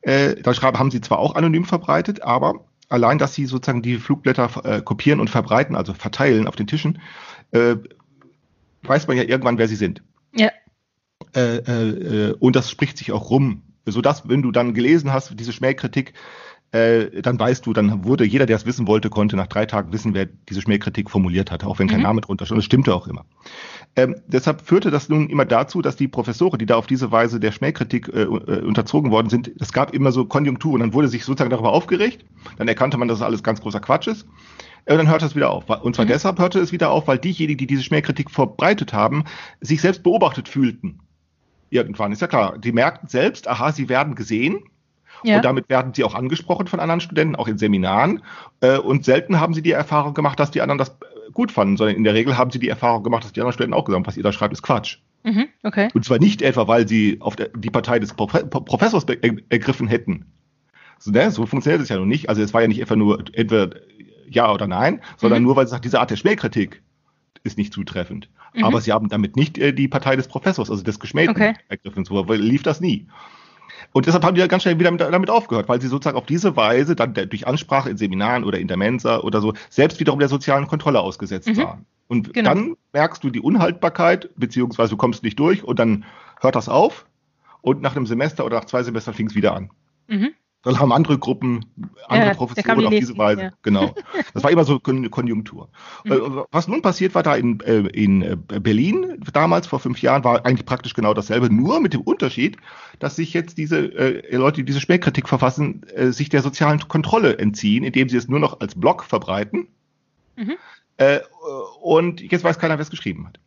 äh, da haben sie zwar auch anonym verbreitet, aber allein, dass sie sozusagen die Flugblätter äh, kopieren und verbreiten, also verteilen auf den Tischen, äh, weiß man ja irgendwann, wer sie sind. Ja. Äh, äh, und das spricht sich auch rum sodass, wenn du dann gelesen hast, diese Schmähkritik, äh, dann weißt du, dann wurde jeder, der es wissen wollte, konnte nach drei Tagen wissen, wer diese Schmähkritik formuliert hatte, auch wenn kein mhm. Name drunter stand. Das stimmte auch immer. Ähm, deshalb führte das nun immer dazu, dass die Professoren, die da auf diese Weise der Schmähkritik äh, äh unterzogen worden sind, es gab immer so Konjunkturen. Dann wurde sich sozusagen darüber aufgeregt. Dann erkannte man, dass das alles ganz großer Quatsch ist. Und dann hörte es wieder auf. Und zwar mhm. deshalb hörte es wieder auf, weil diejenigen, die diese Schmähkritik verbreitet haben, sich selbst beobachtet fühlten irgendwann. Ist ja klar. Die merkten selbst, aha, sie werden gesehen. Ja. Und damit werden sie auch angesprochen von anderen Studenten, auch in Seminaren. Äh, und selten haben sie die Erfahrung gemacht, dass die anderen das äh, gut fanden, sondern in der Regel haben sie die Erfahrung gemacht, dass die anderen Studenten auch gesagt haben, was ihr da schreibt, ist Quatsch. Mhm, okay. Und zwar nicht etwa, weil sie auf die Partei des Profe Professors ergriffen hätten. So, ne? so funktioniert es ja noch nicht. Also es war ja nicht einfach nur entweder ja oder nein, sondern mhm. nur, weil sie sagt, diese Art der Schmähkritik ist nicht zutreffend. Mhm. Aber sie haben damit nicht äh, die Partei des Professors, also des Geschmähten okay. ergriffen. So lief das nie. Und deshalb haben die ja ganz schnell wieder mit, damit aufgehört, weil sie sozusagen auf diese Weise dann der, durch Ansprache in Seminaren oder in der Mensa oder so selbst wiederum der sozialen Kontrolle ausgesetzt mhm. waren. Und genau. dann merkst du die Unhaltbarkeit, beziehungsweise du kommst nicht durch und dann hört das auf und nach einem Semester oder nach zwei Semestern fing es wieder an. Mhm. Dann haben andere Gruppen, andere ja, Professoren auf diese Weise. Ja. Genau. Das war immer so eine Konjunktur. Mhm. Äh, was nun passiert war da in, äh, in äh, Berlin, damals vor fünf Jahren, war eigentlich praktisch genau dasselbe, nur mit dem Unterschied, dass sich jetzt diese äh, Leute, die diese Spähkritik verfassen, äh, sich der sozialen Kontrolle entziehen, indem sie es nur noch als Blog verbreiten. Mhm. Äh, und jetzt weiß keiner, wer es geschrieben hat.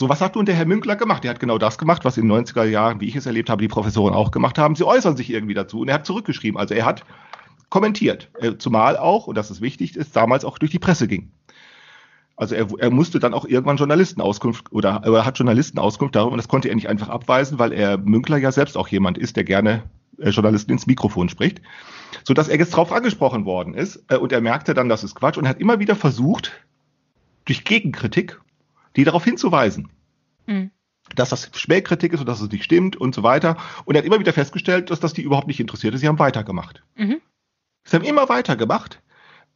So, was hat nun der Herr Münkler gemacht? Er hat genau das gemacht, was in den 90er Jahren, wie ich es erlebt habe, die Professoren auch gemacht haben. Sie äußern sich irgendwie dazu und er hat zurückgeschrieben. Also er hat kommentiert, äh, zumal auch, und das ist wichtig, ist damals auch durch die Presse ging. Also er, er musste dann auch irgendwann Journalistenauskunft oder er hat Journalistenauskunft darüber und das konnte er nicht einfach abweisen, weil er Münkler ja selbst auch jemand ist, der gerne äh, Journalisten ins Mikrofon spricht, so dass er jetzt drauf angesprochen worden ist äh, und er merkte dann, das ist Quatsch und er hat immer wieder versucht durch Gegenkritik die darauf hinzuweisen. Mhm. Dass das Schmähkritik ist und dass es nicht stimmt und so weiter. Und er hat immer wieder festgestellt, dass das die überhaupt nicht interessiert ist. Sie haben weitergemacht. Mhm. Sie haben immer weitergemacht.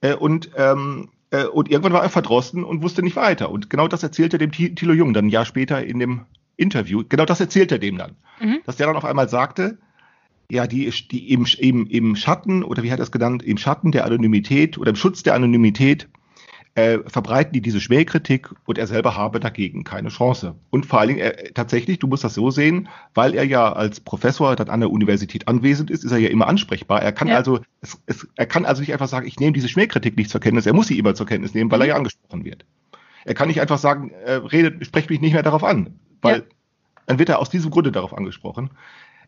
Äh, und, ähm, äh, und irgendwann war er verdrossen und wusste nicht weiter. Und genau das erzählt er dem Thilo Jung dann ein Jahr später in dem Interview. Genau das erzählt er dem dann. Mhm. Dass der dann auf einmal sagte, ja, die, die im, im, im Schatten, oder wie hat er es genannt, im Schatten der Anonymität oder im Schutz der Anonymität äh, verbreiten die diese Schmähkritik und er selber habe dagegen keine Chance. Und vor allen Dingen, er, tatsächlich, du musst das so sehen, weil er ja als Professor dann an der Universität anwesend ist, ist er ja immer ansprechbar. Er kann ja. also, es, es, er kann also nicht einfach sagen, ich nehme diese Schmähkritik nicht zur Kenntnis, er muss sie immer zur Kenntnis nehmen, weil er ja angesprochen wird. Er kann nicht einfach sagen, äh, redet, sprecht mich nicht mehr darauf an, weil ja. dann wird er aus diesem Grunde darauf angesprochen.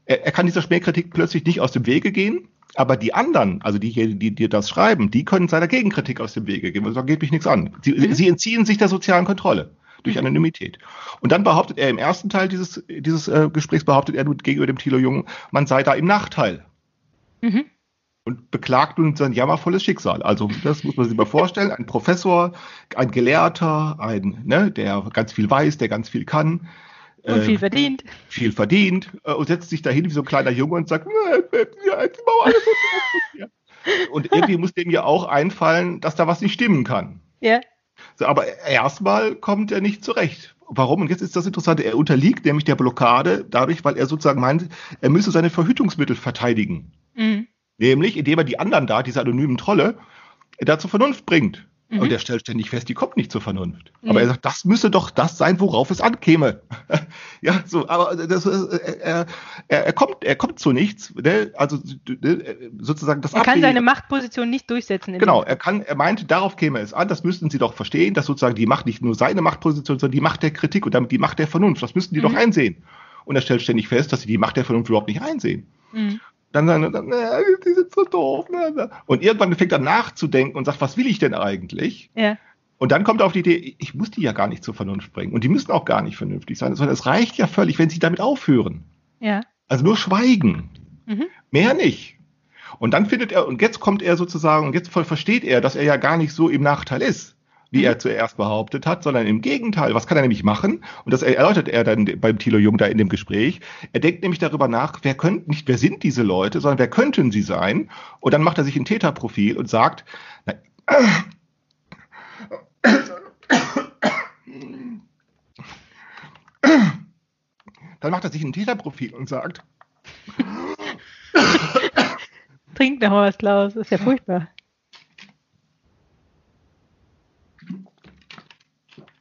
Er, er kann dieser Schmähkritik plötzlich nicht aus dem Wege gehen, aber die anderen, also diejenigen, die dir das schreiben, die können seiner Gegenkritik aus dem Wege gehen. Also da geht mich nichts an. Sie, mhm. sie entziehen sich der sozialen Kontrolle durch mhm. Anonymität. Und dann behauptet er im ersten Teil dieses, dieses äh, Gesprächs, behauptet er gegenüber dem Thilo Jung, man sei da im Nachteil. Mhm. Und beklagt nun sein jammervolles Schicksal. Also, das muss man sich mal vorstellen. Ein Professor, ein Gelehrter, ein, ne, der ganz viel weiß, der ganz viel kann, und viel ähm, verdient. Viel verdient äh, und setzt sich dahin wie so ein kleiner Junge und sagt, ja, jetzt alles Und irgendwie muss dem ja auch einfallen, dass da was nicht stimmen kann. Ja. So, aber erstmal kommt er nicht zurecht. Warum? Und jetzt ist das Interessante, er unterliegt nämlich der Blockade dadurch, weil er sozusagen meint, er müsse seine Verhütungsmittel verteidigen. Mhm. Nämlich, indem er die anderen da, diese anonymen Trolle, da zur Vernunft bringt. Mhm. Und er stellt ständig fest, die kommt nicht zur Vernunft. Mhm. Aber er sagt, das müsse doch das sein, worauf es ankäme. ja, so, aber das, äh, er, er, er kommt, er kommt zu nichts. Ne? Also sozusagen das. Er kann seine Machtposition nicht durchsetzen. Genau, er kann, er meinte, darauf käme es an. Das müssten Sie doch verstehen, dass sozusagen die Macht nicht nur seine Machtposition, sondern die Macht der Kritik und damit die Macht der Vernunft. Das müssten die mhm. doch einsehen. Und er stellt ständig fest, dass sie die Macht der Vernunft überhaupt nicht einsehen. Mhm Dann sagen, dann, äh, die sind so doof. Ne? Und irgendwann fängt er nachzudenken und sagt, was will ich denn eigentlich? Ja. Und dann kommt er auf die Idee, ich muss die ja gar nicht zur Vernunft bringen. Und die müssen auch gar nicht vernünftig sein, sondern es reicht ja völlig, wenn sie damit aufhören. Ja. Also nur schweigen. Mhm. Mehr nicht. Und dann findet er, und jetzt kommt er sozusagen, und jetzt voll versteht er, dass er ja gar nicht so im Nachteil ist, wie Mhm. er zuerst behauptet hat, sondern im Gegenteil. Was kann er nämlich machen? Und das erläutert er dann beim Thilo Jung da in dem Gespräch. Er denkt nämlich darüber nach, wer könnten, nicht wer sind diese Leute, sondern wer könnten sie sein? Und dann macht er sich ein Täterprofil und sagt, na, dann macht er sich ein Täterprofil und sagt, Trink noch mal was, Klaus. Das ist ja furchtbar.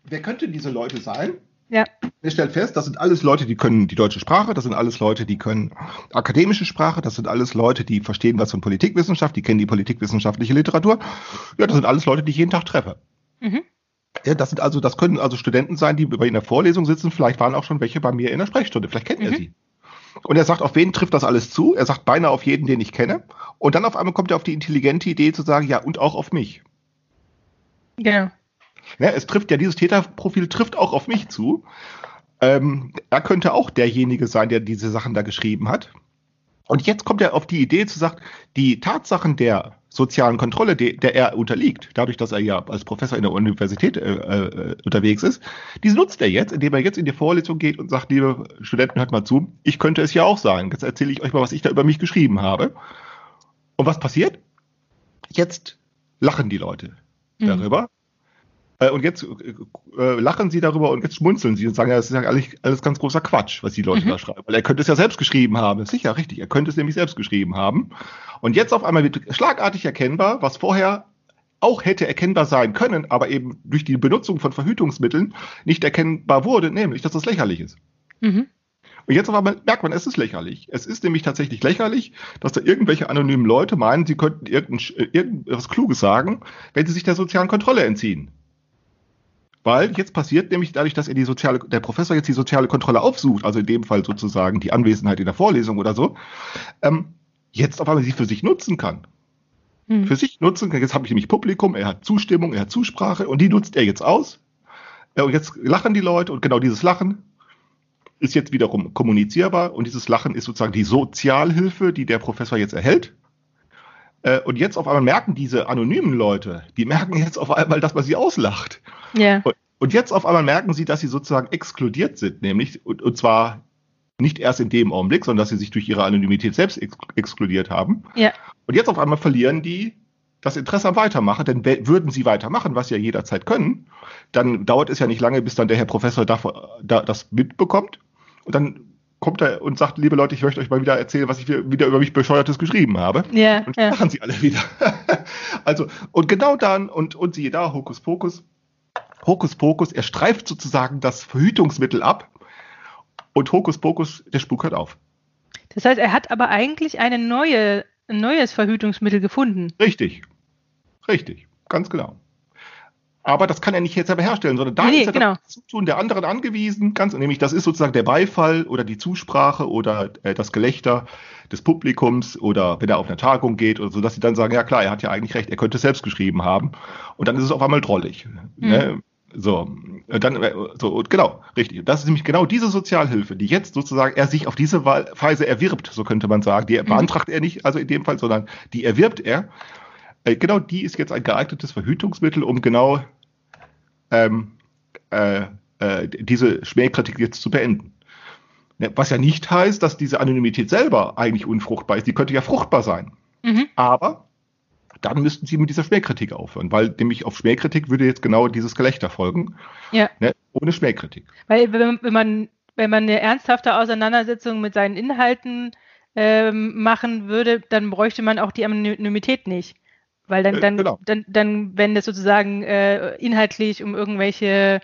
Wer könnten diese Leute sein? Ja. Er stellt fest, das sind alles Leute, die können die deutsche Sprache, das sind alles Leute, die können akademische Sprache, das sind alles Leute, die verstehen was von Politikwissenschaft, die kennen die politikwissenschaftliche Literatur. Ja, das sind alles Leute, die ich jeden Tag treffe. Mhm. Ja, das sind also, das können also Studenten sein, die bei in der Vorlesung sitzen, vielleicht waren auch schon welche bei mir in der Sprechstunde, vielleicht kennt er Mhm. sie. Und er sagt, auf wen trifft das alles zu? Er sagt beinahe auf jeden, den ich kenne. Und dann auf einmal kommt er auf die intelligente Idee zu sagen, ja, und auch auf mich. Genau. Ja, es trifft ja, dieses Täterprofil trifft auch auf mich zu. Ähm, er könnte auch derjenige sein, der diese Sachen da geschrieben hat. Und jetzt kommt er auf die Idee zu sagen, die Tatsachen der sozialen Kontrolle, die, der er unterliegt, dadurch, dass er ja als Professor in der Universität äh, äh, unterwegs ist, diese nutzt er jetzt, indem er jetzt in die Vorlesung geht und sagt, liebe Studenten, hört mal zu, ich könnte es ja auch sein. Jetzt erzähle ich euch mal, was ich da über mich geschrieben habe. Und was passiert? Jetzt lachen die Leute Mhm. darüber. Äh, Und jetzt äh, lachen sie darüber und jetzt schmunzeln sie und sagen, ja, das ist ja alles, alles ganz großer Quatsch, was die Leute Mhm. da schreiben. Weil er könnte es ja selbst geschrieben haben. Sicher, richtig. Er könnte es nämlich selbst geschrieben haben. Und jetzt auf einmal wird schlagartig erkennbar, was vorher auch hätte erkennbar sein können, aber eben durch die Benutzung von Verhütungsmitteln nicht erkennbar wurde, nämlich, dass das lächerlich ist. Mhm. Und jetzt auf einmal merkt man, es ist lächerlich. Es ist nämlich tatsächlich lächerlich, dass da irgendwelche anonymen Leute meinen, sie könnten äh, irgendwas Kluges sagen, wenn sie sich der sozialen Kontrolle entziehen. Weil jetzt passiert nämlich dadurch, dass er die soziale, der Professor jetzt die soziale Kontrolle aufsucht, also in dem Fall sozusagen die Anwesenheit in der Vorlesung oder so, ähm, jetzt auf einmal sie für sich nutzen kann. Mhm. Für sich nutzen kann. Jetzt habe ich nämlich Publikum, er hat Zustimmung, er hat Zusprache und die nutzt er jetzt aus. Äh, Und jetzt lachen die Leute und genau dieses Lachen ist jetzt wiederum kommunizierbar und dieses Lachen ist sozusagen die Sozialhilfe, die der Professor jetzt erhält. Äh, Und jetzt auf einmal merken diese anonymen Leute, die merken jetzt auf einmal, dass man sie auslacht. Ja. Und, und jetzt auf einmal merken sie, dass sie sozusagen exkludiert sind, nämlich, und, und zwar nicht erst in dem Augenblick, sondern dass sie sich durch ihre Anonymität selbst ex exkludiert haben. Ja. Und jetzt auf einmal verlieren die das Interesse am Weitermachen, denn würden sie weitermachen, was sie ja jederzeit können, dann dauert es ja nicht lange, bis dann der Herr Professor davor, da, das mitbekommt. Und dann kommt er und sagt, liebe Leute, ich möchte euch mal wieder erzählen, was ich wieder über mich bescheuertes geschrieben habe. Ja. Und Ja. machen sie alle wieder. also, und genau dann, und, und siehe da, Hokus Pokus, Hokus Pokus, er streift sozusagen das Verhütungsmittel ab und Hokus Pokus, der Spuk hört auf. Das heißt, er hat aber eigentlich eine neue, ein neues Verhütungsmittel gefunden. Richtig. Richtig. Ganz genau. Aber das kann er nicht jetzt selber herstellen, sondern da Nee, ist er genau. auf das Zutun der anderen angewiesen, ganz, nämlich das ist sozusagen der Beifall oder die Zusprache oder äh, das Gelächter des Publikums oder wenn er auf eine Tagung geht oder so, dass sie dann sagen, ja klar, er hat ja eigentlich recht, er könnte es selbst geschrieben haben und dann ist es auf einmal drollig. Mhm. Ne? So, und dann, äh, so, genau, richtig. Das ist nämlich genau diese Sozialhilfe, die jetzt sozusagen er sich auf diese Weise erwirbt, so könnte man sagen. Die Mhm. beantragt er nicht, also in dem Fall, sondern die erwirbt er. Äh, Genau die ist jetzt ein geeignetes Verhütungsmittel, um genau ähm, äh, äh, diese Schmähkritik jetzt zu beenden. Ne, Was ja nicht heißt, dass diese Anonymität selber eigentlich unfruchtbar ist. Die könnte ja fruchtbar sein. Mhm. Aber dann müssten sie mit dieser Schmähkritik aufhören, weil nämlich auf Schmähkritik würde jetzt genau dieses Gelächter folgen. Ja. Ne? Ohne Schmähkritik. Weil wenn, wenn man wenn man eine ernsthafte Auseinandersetzung mit seinen Inhalten ähm, machen würde, dann bräuchte man auch die Anonymität nicht. Weil dann, Äh, dann, genau. dann, dann, wenn das sozusagen äh, inhaltlich um irgendwelche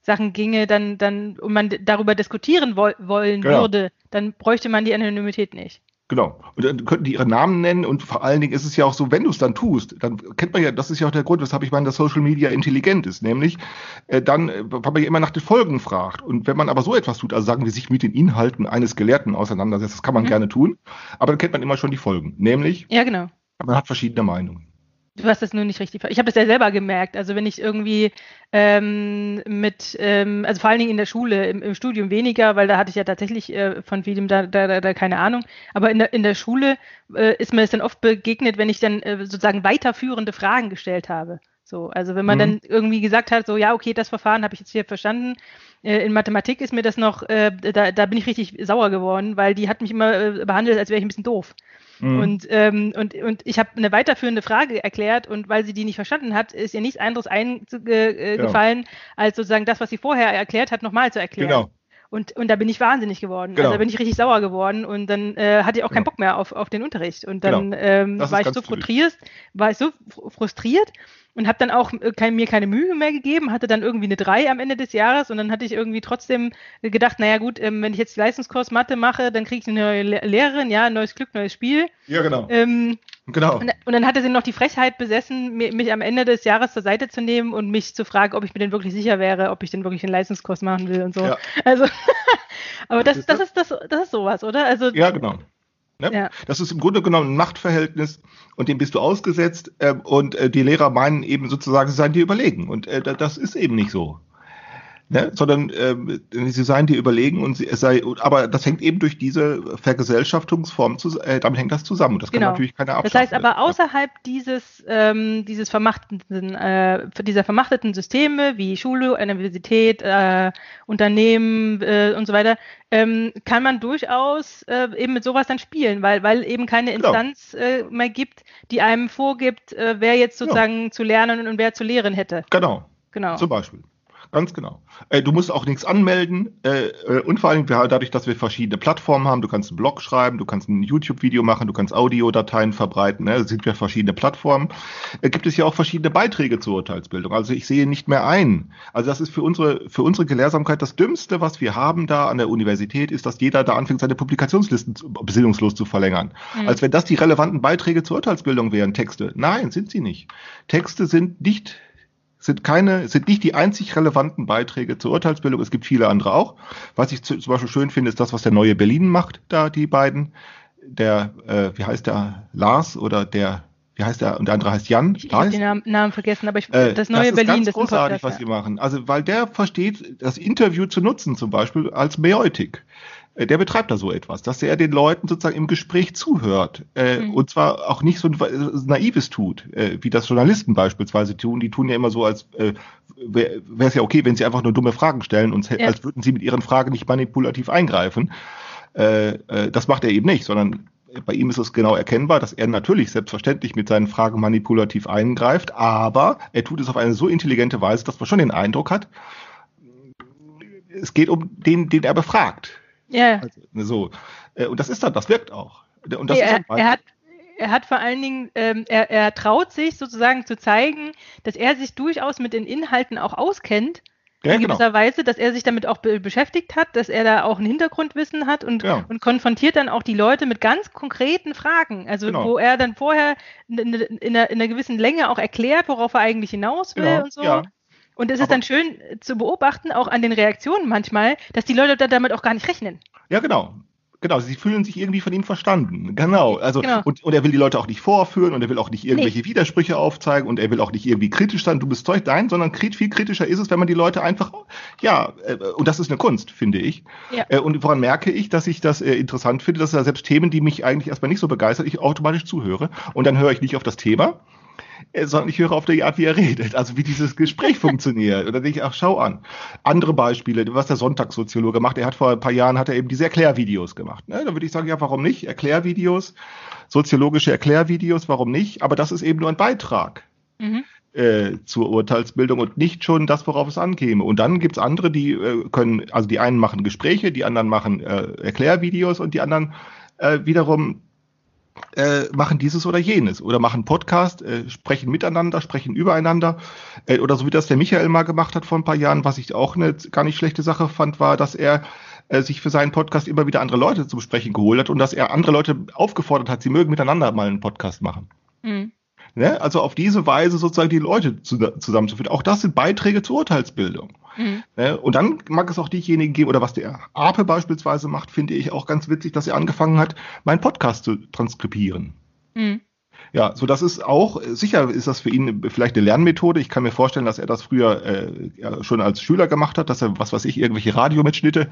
Sachen ginge, dann, dann, und man darüber diskutieren woll wollen Genau. würde, dann bräuchte man die Anonymität nicht. Genau. Und dann könnten die ihre Namen nennen und vor allen Dingen ist es ja auch so, wenn du es dann tust, dann kennt man ja, das ist ja auch der Grund, weshalb ich meine, dass Social Media intelligent ist, nämlich äh, dann, äh, weil man ja immer nach den Folgen fragt. Und wenn man aber so etwas tut, also sagen wir sich mit den Inhalten eines Gelehrten auseinandersetzt, das kann man Mhm. gerne tun, aber dann kennt man immer schon die Folgen, nämlich Ja, genau. man hat verschiedene Meinungen. Du hast das nur nicht richtig. Ich habe das ja selber gemerkt. Also wenn ich irgendwie ähm, mit, ähm, also vor allen Dingen in der Schule, im, im Studium weniger, weil da hatte ich ja tatsächlich äh, von vielem da, da, da, da keine Ahnung. Aber in der, in der Schule äh, ist mir das dann oft begegnet, wenn ich dann äh, sozusagen weiterführende Fragen gestellt habe. So, also wenn man Mhm. dann irgendwie gesagt hat, so ja, okay, das Verfahren habe ich jetzt hier verstanden. Äh, in Mathematik ist mir das noch, äh, da, da bin ich richtig sauer geworden, weil die hat mich immer äh, behandelt, als wäre ich ein bisschen doof. Mhm. Und, ähm, und, und ich habe eine weiterführende Frage erklärt und weil sie die nicht verstanden hat, ist ihr nichts anderes eingefallen, Genau. als sozusagen das, was sie vorher erklärt hat, nochmal zu erklären. Genau. Und, und da bin ich wahnsinnig geworden. Genau. Also da bin ich richtig sauer geworden und dann äh, hatte ich auch keinen Genau. Bock mehr auf, auf den Unterricht. Und dann Genau. ähm, war ich so frustriert, war ich so fr- frustriert und habe dann auch äh, kein, mir keine Mühe mehr gegeben, hatte dann irgendwie eine 3 am Ende des Jahres und dann hatte ich irgendwie trotzdem gedacht, naja gut, ähm, wenn ich jetzt Leistungskurs Mathe mache, dann kriege ich eine neue Le Lehrerin, ja, neues Glück, neues Spiel. Ja, genau. Ähm, Genau. und, und dann hatte sie noch die Frechheit besessen, mi- mich am Ende des Jahres zur Seite zu nehmen und mich zu fragen, ob ich mir denn wirklich sicher wäre, ob ich denn wirklich einen Leistungskurs machen will und so. Ja. Also, aber das, das ist das, das ist sowas, oder? Also, Ja, genau. Ne? Ja. Das ist im Grunde genommen ein Machtverhältnis und dem bist du ausgesetzt ähm, und äh, die Lehrer meinen eben sozusagen, sie seien dir überlegen und äh, da- das ist eben nicht so. Ne? Sondern ähm, sie seien dir überlegen und sie, es sei, aber das hängt eben durch diese Vergesellschaftungsform, zu, äh, damit hängt das zusammen und das kann Genau. natürlich keiner Das abschaffen. heißt aber außerhalb dieses, ähm, dieses vermachtenden, äh, dieser vermachteten Systeme wie Schule, Universität, äh, Unternehmen äh, und so weiter, ähm, kann man durchaus äh, eben mit sowas dann spielen, weil, weil eben keine Genau. Instanz äh, mehr gibt, die einem vorgibt, äh, wer jetzt sozusagen zu lernen und wer zu lehren hätte. Genau. Genau. Zum Beispiel. Ganz genau. Äh, du musst auch nichts anmelden äh, äh, und vor allem dadurch, dass wir verschiedene Plattformen haben, du kannst einen Blog schreiben, du kannst ein YouTube-Video machen, du kannst Audiodateien verbreiten, ne? es sind ja verschiedene Plattformen. Äh, gibt es ja auch verschiedene Beiträge zur Urteilsbildung. Also ich sehe nicht mehr ein. Also das ist für unsere, für unsere Gelehrsamkeit das Dümmste, was wir haben da an der Universität, ist, dass jeder da anfängt, seine Publikationslisten zu- besinnungslos zu verlängern. Mhm. Als wenn das die relevanten Beiträge zur Urteilsbildung wären, Texte. Nein, sind sie nicht. Texte sind nicht sind keine, sind nicht die einzig relevanten Beiträge zur Urteilsbildung. Es gibt viele andere auch. Was ich zu, zum Beispiel schön finde, ist das, was der neue Berlin macht, da die beiden. Der, äh, wie heißt der, Lars oder der, wie heißt der, und der andere heißt Jan. Ich, ich habe den Namen, Namen vergessen, aber ich, Äh, das neue ist Berlin, ganz das ist ein großartig, was sie machen. Also, weil der versteht, das Interview zu nutzen, zum Beispiel als Mäeutik. Äh, Der betreibt da so etwas, dass er den Leuten sozusagen im Gespräch zuhört äh, Mhm. und zwar auch nicht so ein äh, naives tut, äh, wie das Journalisten beispielsweise tun. Die tun ja immer so, als äh, wäre es ja okay, wenn sie einfach nur dumme Fragen stellen und Ja. als würden sie mit ihren Fragen nicht manipulativ eingreifen. Äh, äh, das macht er eben nicht, sondern bei ihm ist es genau erkennbar, dass er natürlich selbstverständlich mit seinen Fragen manipulativ eingreift, aber er tut es auf eine so intelligente Weise, dass man schon den Eindruck hat, es geht um den, den er befragt. Ja. ja. Also, so. Äh, Und das ist dann, das wirkt auch. Und das Nee, ist er, dann er, hat, er hat vor allen Dingen, ähm, er, er traut sich sozusagen zu zeigen, dass er sich durchaus mit den Inhalten auch auskennt, ja, in genau. gewisser Weise, dass er sich damit auch be beschäftigt hat, dass er da auch ein Hintergrundwissen hat und, Ja. und konfrontiert dann auch die Leute mit ganz konkreten Fragen. Also Genau. wo er dann vorher in, in, in, einer, in einer gewissen Länge auch erklärt, worauf er eigentlich hinaus will Genau, und so. ja. Und es ist dann schön äh, zu beobachten, auch an den Reaktionen manchmal, dass die Leute da damit auch gar nicht rechnen. Ja, genau. Genau, sie fühlen sich irgendwie von ihm verstanden. Genau. Also, Genau. Und, und er will die Leute auch nicht vorführen und er will auch nicht irgendwelche Widersprüche aufzeigen und er will auch nicht irgendwie kritisch sein, du bist Zeug, nein, sondern viel kritischer ist es, wenn man die Leute einfach, ja, äh, und das ist eine Kunst, finde ich. Ja. Äh, und woran merke ich, dass ich das interessant finde, dass da selbst Themen, die mich eigentlich erstmal nicht so begeistert, ich automatisch zuhöre und dann höre ich nicht auf das Thema, sondern ich höre auf die Art, wie er redet, also wie dieses Gespräch funktioniert. Und dann denke ich, ach, schau an. Andere Beispiele, was der Sonntagssoziologe macht, er hat vor ein paar Jahren, hat er eben diese Erklärvideos gemacht. Ne? Da würde ich sagen, ja, warum nicht? Erklärvideos, soziologische Erklärvideos, warum nicht? Aber das ist eben nur ein Beitrag Mhm. äh, zur Urteilsbildung und nicht schon das, worauf es ankäme. Und dann gibt's andere, die äh, können, also die einen machen Gespräche, die anderen machen äh, Erklärvideos und die anderen äh, wiederum äh, machen dieses oder jenes oder machen Podcast, äh, sprechen miteinander, sprechen übereinander äh, oder so wie das der Michael mal gemacht hat vor ein paar Jahren, was ich auch eine gar nicht schlechte Sache fand, war, dass er äh, sich für seinen Podcast immer wieder andere Leute zum Sprechen geholt hat und dass er andere Leute aufgefordert hat, sie mögen miteinander mal einen Podcast machen. Mhm. Ne? Also auf diese Weise sozusagen die Leute zu, zusammenzuführen. Auch das sind Beiträge zur Urteilsbildung. Mhm. Ne? Und dann mag es auch diejenigen geben, oder was der Ape beispielsweise macht, finde ich auch ganz witzig, dass er angefangen hat, meinen Podcast zu transkribieren. Mhm. Ja, so das ist auch, sicher ist das für ihn vielleicht eine Lernmethode. Ich kann mir vorstellen, dass er das früher äh, schon als Schüler gemacht hat, dass er, was weiß ich, irgendwelche Radiomitschnitte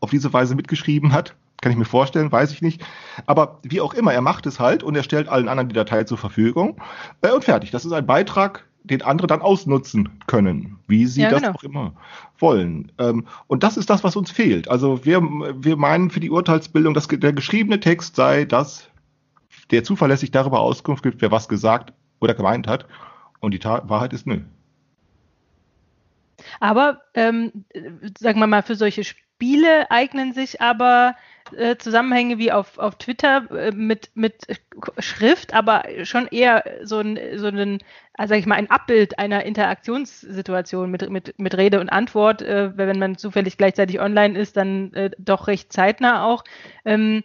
auf diese Weise mitgeschrieben hat. Kann ich mir vorstellen, weiß ich nicht. Aber wie auch immer, er macht es halt und er stellt allen anderen die Datei zur Verfügung. Äh, und fertig. Das ist ein Beitrag, den andere dann ausnutzen können, wie sie ja, das genau. auch immer wollen. Ähm, und das ist das, was uns fehlt. Also wir, wir meinen für die Urteilsbildung, dass der geschriebene Text sei das der zuverlässig darüber Auskunft gibt, wer was gesagt oder gemeint hat. Und die Ta Wahrheit ist nö. Aber, ähm, sagen wir mal, für solche Spiele eignen sich aber äh, Zusammenhänge wie auf, auf Twitter äh, mit, mit Schrift, aber schon eher so ein, so ein also sag ich mal, ein Abbild einer Interaktionssituation mit, mit, mit Rede und Antwort, äh, wenn man zufällig gleichzeitig online ist, dann äh, doch recht zeitnah auch. Ähm,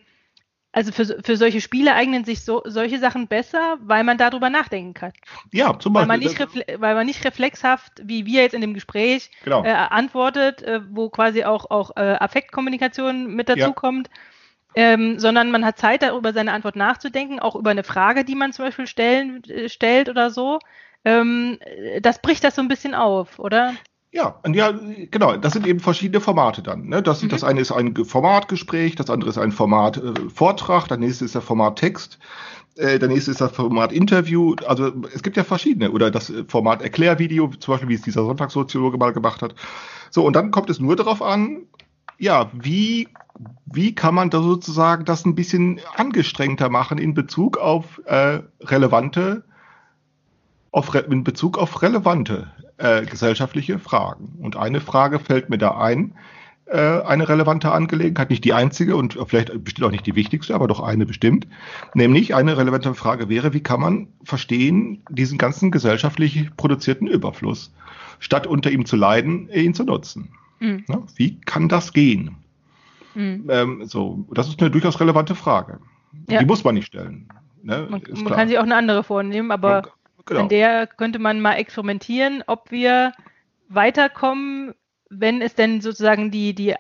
also für, für solche Spiele eignen sich so, solche Sachen besser, weil man darüber nachdenken kann. Ja, zum Beispiel. Weil man nicht, weil man nicht reflexhaft, wie wir jetzt in dem Gespräch, genau. äh, antwortet, äh, wo quasi auch, auch äh, Affektkommunikation mit dazukommt. Ja. Ähm, sondern man hat Zeit, darüber seine Antwort nachzudenken, auch über eine Frage, die man zum Beispiel stellen, äh, stellt oder so. Ähm, das bricht das so ein bisschen auf, oder? Ja, ja, genau. Das sind eben verschiedene Formate dann. Ne? Das, mhm. das eine ist ein Formatgespräch, das andere ist ein Format äh, Vortrag, das nächste ist der Format Text, äh, der nächste ist das Format Interview. Also es gibt ja verschiedene. Oder das Format Erklärvideo, zum Beispiel, wie es dieser Sonntagssoziologe mal gemacht hat. So, und dann kommt es nur darauf an, ja, wie, wie kann man da sozusagen das ein bisschen angestrengter machen in Bezug auf äh, relevante, auf, in Bezug auf relevante äh, gesellschaftliche Fragen. Und eine Frage fällt mir da ein, äh, eine relevante Angelegenheit, nicht die einzige und vielleicht bestimmt auch nicht die wichtigste, aber doch eine bestimmt. Nämlich eine relevante Frage wäre, wie kann man verstehen, diesen ganzen gesellschaftlich produzierten Überfluss, statt unter ihm zu leiden, ihn zu nutzen. Mhm. Na, wie kann das gehen? Mhm. Ähm, so, das ist eine durchaus relevante Frage. Ja. Die muss man nicht stellen. Ne? Man, man kann sich auch eine andere vornehmen, aber Genau. An der könnte man mal experimentieren, ob wir weiterkommen, wenn es denn sozusagen die, die,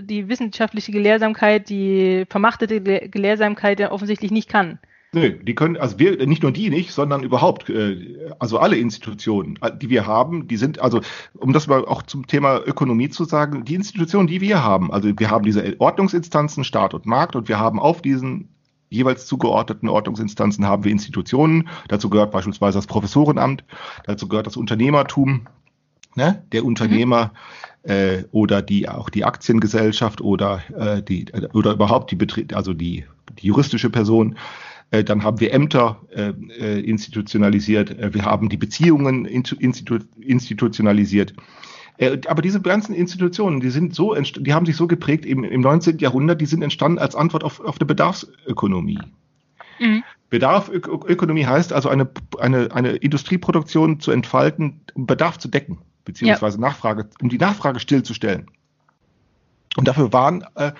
die wissenschaftliche Gelehrsamkeit, die vermachtete Gelehrsamkeit ja offensichtlich nicht kann. Nö, die können, also wir, nicht nur die nicht, sondern überhaupt, äh, also alle Institutionen, die wir haben, die sind, also um das mal auch zum Thema Ökonomie zu sagen, die Institutionen, die wir haben, also wir haben diese Ordnungsinstanzen, Staat und Markt und wir haben auf diesen jeweils zugeordneten Ordnungsinstanzen haben wir Institutionen. Dazu gehört beispielsweise das Professorenamt, dazu gehört das Unternehmertum, ne? der Unternehmer mhm. äh, oder die auch die Aktiengesellschaft oder äh, die oder überhaupt die Betrie also die, die juristische Person. Äh, dann haben wir Ämter äh, äh institutionalisiert, äh, wir haben die Beziehungen institu institutionalisiert. Äh, aber diese ganzen Institutionen, die sind so, die haben sich so geprägt im, im 19. Jahrhundert, die sind entstanden als Antwort auf, auf eine Bedarfsökonomie. Mhm. Bedarfökonomie heißt also eine, eine, eine Industrieproduktion zu entfalten, um Bedarf zu decken, beziehungsweise ja. Nachfrage, um die Nachfrage stillzustellen. Und dafür waren äh,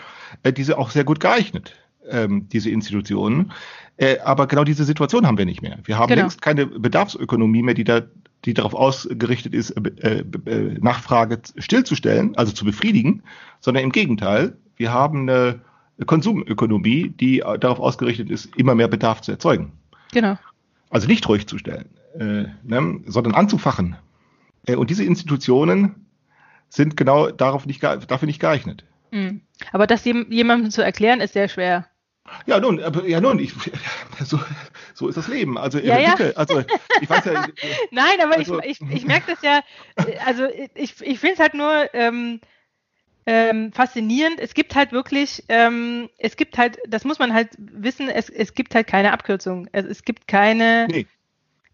äh, diese auch sehr gut geeignet, ähm, diese Institutionen. Äh, aber genau diese Situation haben wir nicht mehr. Wir haben genau. längst keine Bedarfsökonomie mehr, die da die darauf ausgerichtet ist, äh, äh, Nachfrage stillzustellen, also zu befriedigen, sondern im Gegenteil, wir haben eine Konsumökonomie, die darauf ausgerichtet ist, immer mehr Bedarf zu erzeugen. Genau. Also nicht ruhig zu stellen, äh, ne, sondern anzufachen. Und diese Institutionen sind genau darauf nicht, dafür nicht geeignet. Mhm. Aber das jemandem zu erklären, ist sehr schwer. Ja, nun, ja, nun, ich, so, so ist das Leben. Also, ja, ja. Also ich weiß ja. Nein, aber also, ich, ich, ich merke das ja, also ich, ich finde es halt nur ähm, ähm, faszinierend. Es gibt halt wirklich, ähm, es gibt halt, das muss man halt wissen, es, es gibt halt keine Abkürzung. Es, es gibt keine. Nee.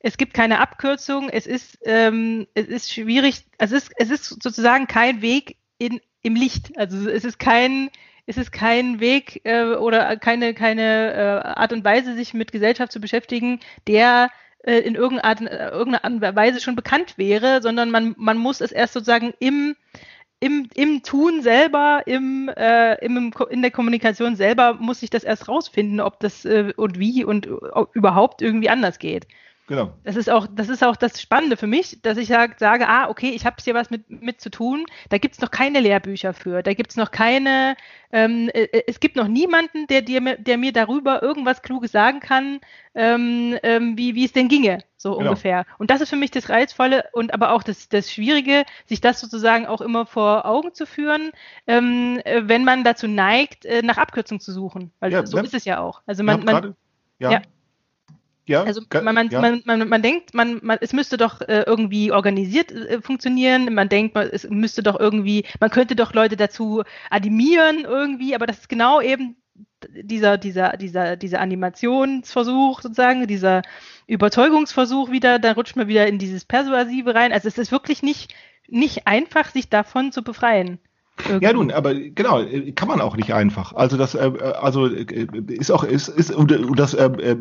Es gibt keine Abkürzung, es ist, ähm, es ist schwierig, es ist, es ist sozusagen kein Weg in, im Licht. Also es ist kein, ist es kein Weg äh, oder keine, keine äh, Art und Weise, sich mit Gesellschaft zu beschäftigen, der äh, in irgendeiner Art, irgendeiner Art und Weise schon bekannt wäre, sondern man, man muss es erst sozusagen im, im, im Tun selber, im, äh, im, in der Kommunikation selber muss ich das erst rausfinden, ob das äh, und wie und ob überhaupt irgendwie anders geht. Genau. Das ist auch, das ist auch das Spannende für mich, dass ich sag, sage, ah, okay, ich habe hier was mit, mit zu tun. Da gibt es noch keine Lehrbücher für, da gibt es noch keine, ähm, äh, äh, es gibt noch niemanden, der, dir, der mir darüber irgendwas Kluges sagen kann, ähm, ähm, wie, wie es denn ginge, so Genau. ungefähr. Und das ist für mich das Reizvolle und aber auch das, das Schwierige, sich das sozusagen auch immer vor Augen zu führen, ähm, äh, wenn man dazu neigt, nach Abkürzung zu suchen. Weil Ja, so ne? ist es ja auch. Also man, man, gerade- ja. Ja. Ja, also man, man, ja. man, man, man denkt, man, man, es müsste doch äh, irgendwie organisiert äh, funktionieren. Man denkt, man, es müsste doch irgendwie, man könnte doch Leute dazu animieren irgendwie, aber das ist genau eben dieser, dieser, dieser, dieser Animationsversuch sozusagen, dieser Überzeugungsversuch wieder, da rutscht man wieder in dieses Persuasive rein. Also es ist wirklich nicht, nicht einfach, sich davon zu befreien. Irgendwie. Ja, nun, aber genau, äh, kann man auch nicht einfach. Also das, äh, äh, also äh, ist auch, ist, ist und, und das äh, äh,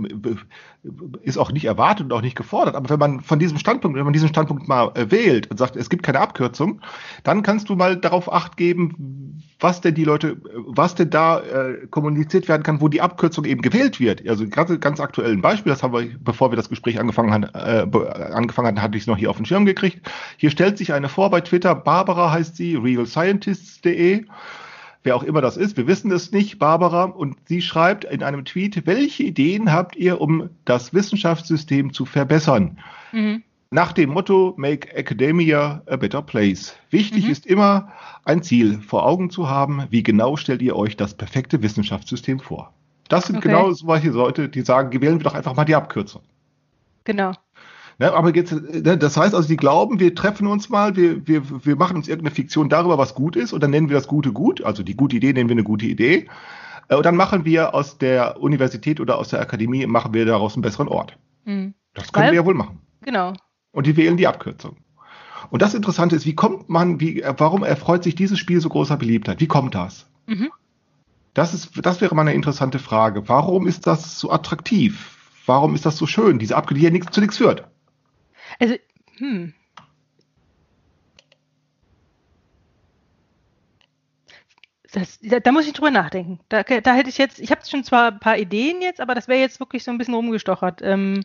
ist auch nicht erwartet und auch nicht gefordert. Aber wenn man von diesem Standpunkt, wenn man diesen Standpunkt mal äh, wählt und sagt, es gibt keine Abkürzung, dann kannst du mal darauf acht geben, was denn die Leute, äh, was denn da äh, kommuniziert werden kann, wo die Abkürzung eben gewählt wird. Also ganz, ganz aktuell ein Beispiel, das haben wir, bevor wir das Gespräch angefangen haben, äh, be- angefangen hatten, hatte ich es noch hier auf den Schirm gekriegt. Hier stellt sich eine vor bei Twitter, Barbara heißt sie, realscientists.de. Wer auch immer das ist, wir wissen es nicht, Barbara, und sie schreibt in einem Tweet, welche Ideen habt ihr, um das Wissenschaftssystem zu verbessern? Mhm. Nach dem Motto Make Academia a Better Place. Wichtig Mhm. ist immer, ein Ziel vor Augen zu haben. Wie genau stellt ihr euch das perfekte Wissenschaftssystem vor? Das sind Okay. genau solche Leute, die sagen, wählen wir doch einfach mal die Abkürzung. Genau. Ne, aber jetzt, ne, das heißt also, die glauben, wir treffen uns mal, wir, wir, wir machen uns irgendeine Fiktion darüber, was gut ist, und dann nennen wir das Gute gut, also die gute Idee nennen wir eine gute Idee. Äh, Und dann machen wir aus der Universität oder aus der Akademie, machen wir daraus einen besseren Ort. Mhm. Das können Weil- wir ja wohl machen. Genau. Und die wählen die Abkürzung. Und das Interessante ist, wie kommt man, wie, warum erfreut sich dieses Spiel so großer Beliebtheit? Wie kommt das? Mhm. Das ist, das wäre mal eine interessante Frage. Warum ist das so attraktiv? Warum ist das so schön? Diese Abkürzung, die ja nichts zu nichts führt. Also, hm. Das, da, da muss ich drüber nachdenken. Da, da hätte ich jetzt, ich habe schon zwar ein paar Ideen jetzt, aber das wäre jetzt wirklich so ein bisschen rumgestochert. Ähm,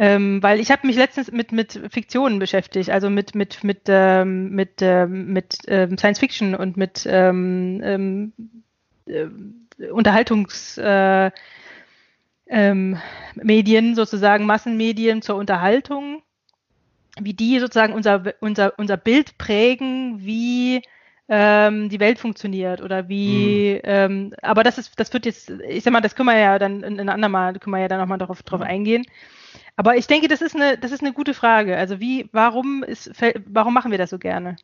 ähm, weil ich habe mich letztens mit, mit Fiktionen beschäftigt, also mit, mit, mit, ähm, mit, ähm, mit ähm, Science Fiction und mit ähm, ähm, äh, Unterhaltungs äh, ähm, sozusagen Massenmedien zur Unterhaltung, wie die sozusagen unser, unser, unser Bild prägen, wie ähm, die Welt funktioniert oder wie, ähm, aber das ist, das wird jetzt, ich sag mal, das können wir ja dann in, in andermal, können wir ja dann nochmal darauf drauf eingehen. Aber ich denke, das ist eine, das ist eine gute Frage. Also wie, warum ist, warum machen wir das so gerne?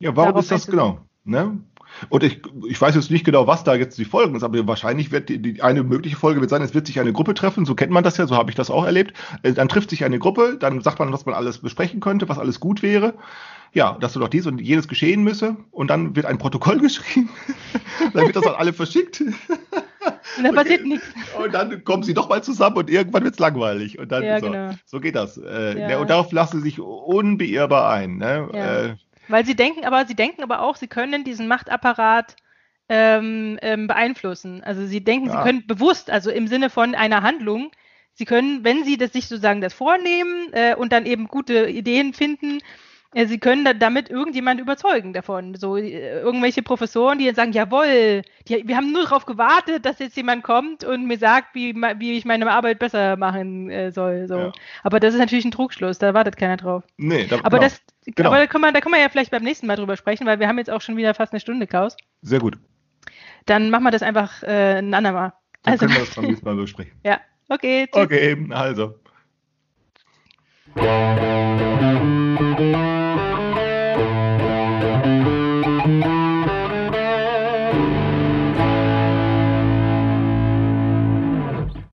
Ja, warum Darauf ist das genau? Ne? Und ich, ich weiß jetzt nicht genau, was da jetzt die Folgen ist, aber wahrscheinlich wird die, die eine mögliche Folge wird sein, es wird sich eine Gruppe treffen, so kennt man das ja, so habe ich das auch erlebt. Äh, Dann trifft sich eine Gruppe, dann sagt man, was man alles besprechen könnte, was alles gut wäre. Ja, dass doch dies und jenes geschehen müsse. Und dann wird ein Protokoll geschrieben. dann wird das an alle verschickt. Und da passiert nichts. Und dann kommen sie doch mal zusammen und irgendwann wird's langweilig. Und dann Ja, so, genau. so geht das. Äh, Ja. ne, und darauf lassen sie sich unbeirrbar ein. Ne? Ja. Äh, Weil sie denken, aber sie denken aber auch, sie können diesen Machtapparat ähm, ähm, beeinflussen. Also sie denken, sie können bewusst, also im Sinne von einer Handlung, sie können, wenn sie das sich sozusagen das vornehmen äh, und dann eben gute Ideen finden, sie können da, damit irgendjemand überzeugen davon. So äh, irgendwelche Professoren, die dann sagen, jawohl, die, wir haben nur darauf gewartet, dass jetzt jemand kommt und mir sagt, wie, wie ich meine Arbeit besser machen äh, soll. So. Ja. Aber das ist natürlich ein Trugschluss, da wartet keiner drauf. nee, da, Aber genau. das, Genau. aber da können, wir, da können wir ja vielleicht beim nächsten Mal drüber sprechen, weil wir haben jetzt auch schon wieder fast eine Stunde, Klaus. Sehr gut. Dann machen wir das einfach äh, ein andermal. Dann Also, können wir das beim nächsten Mal besprechen. ja, okay, tschüss. Okay, also.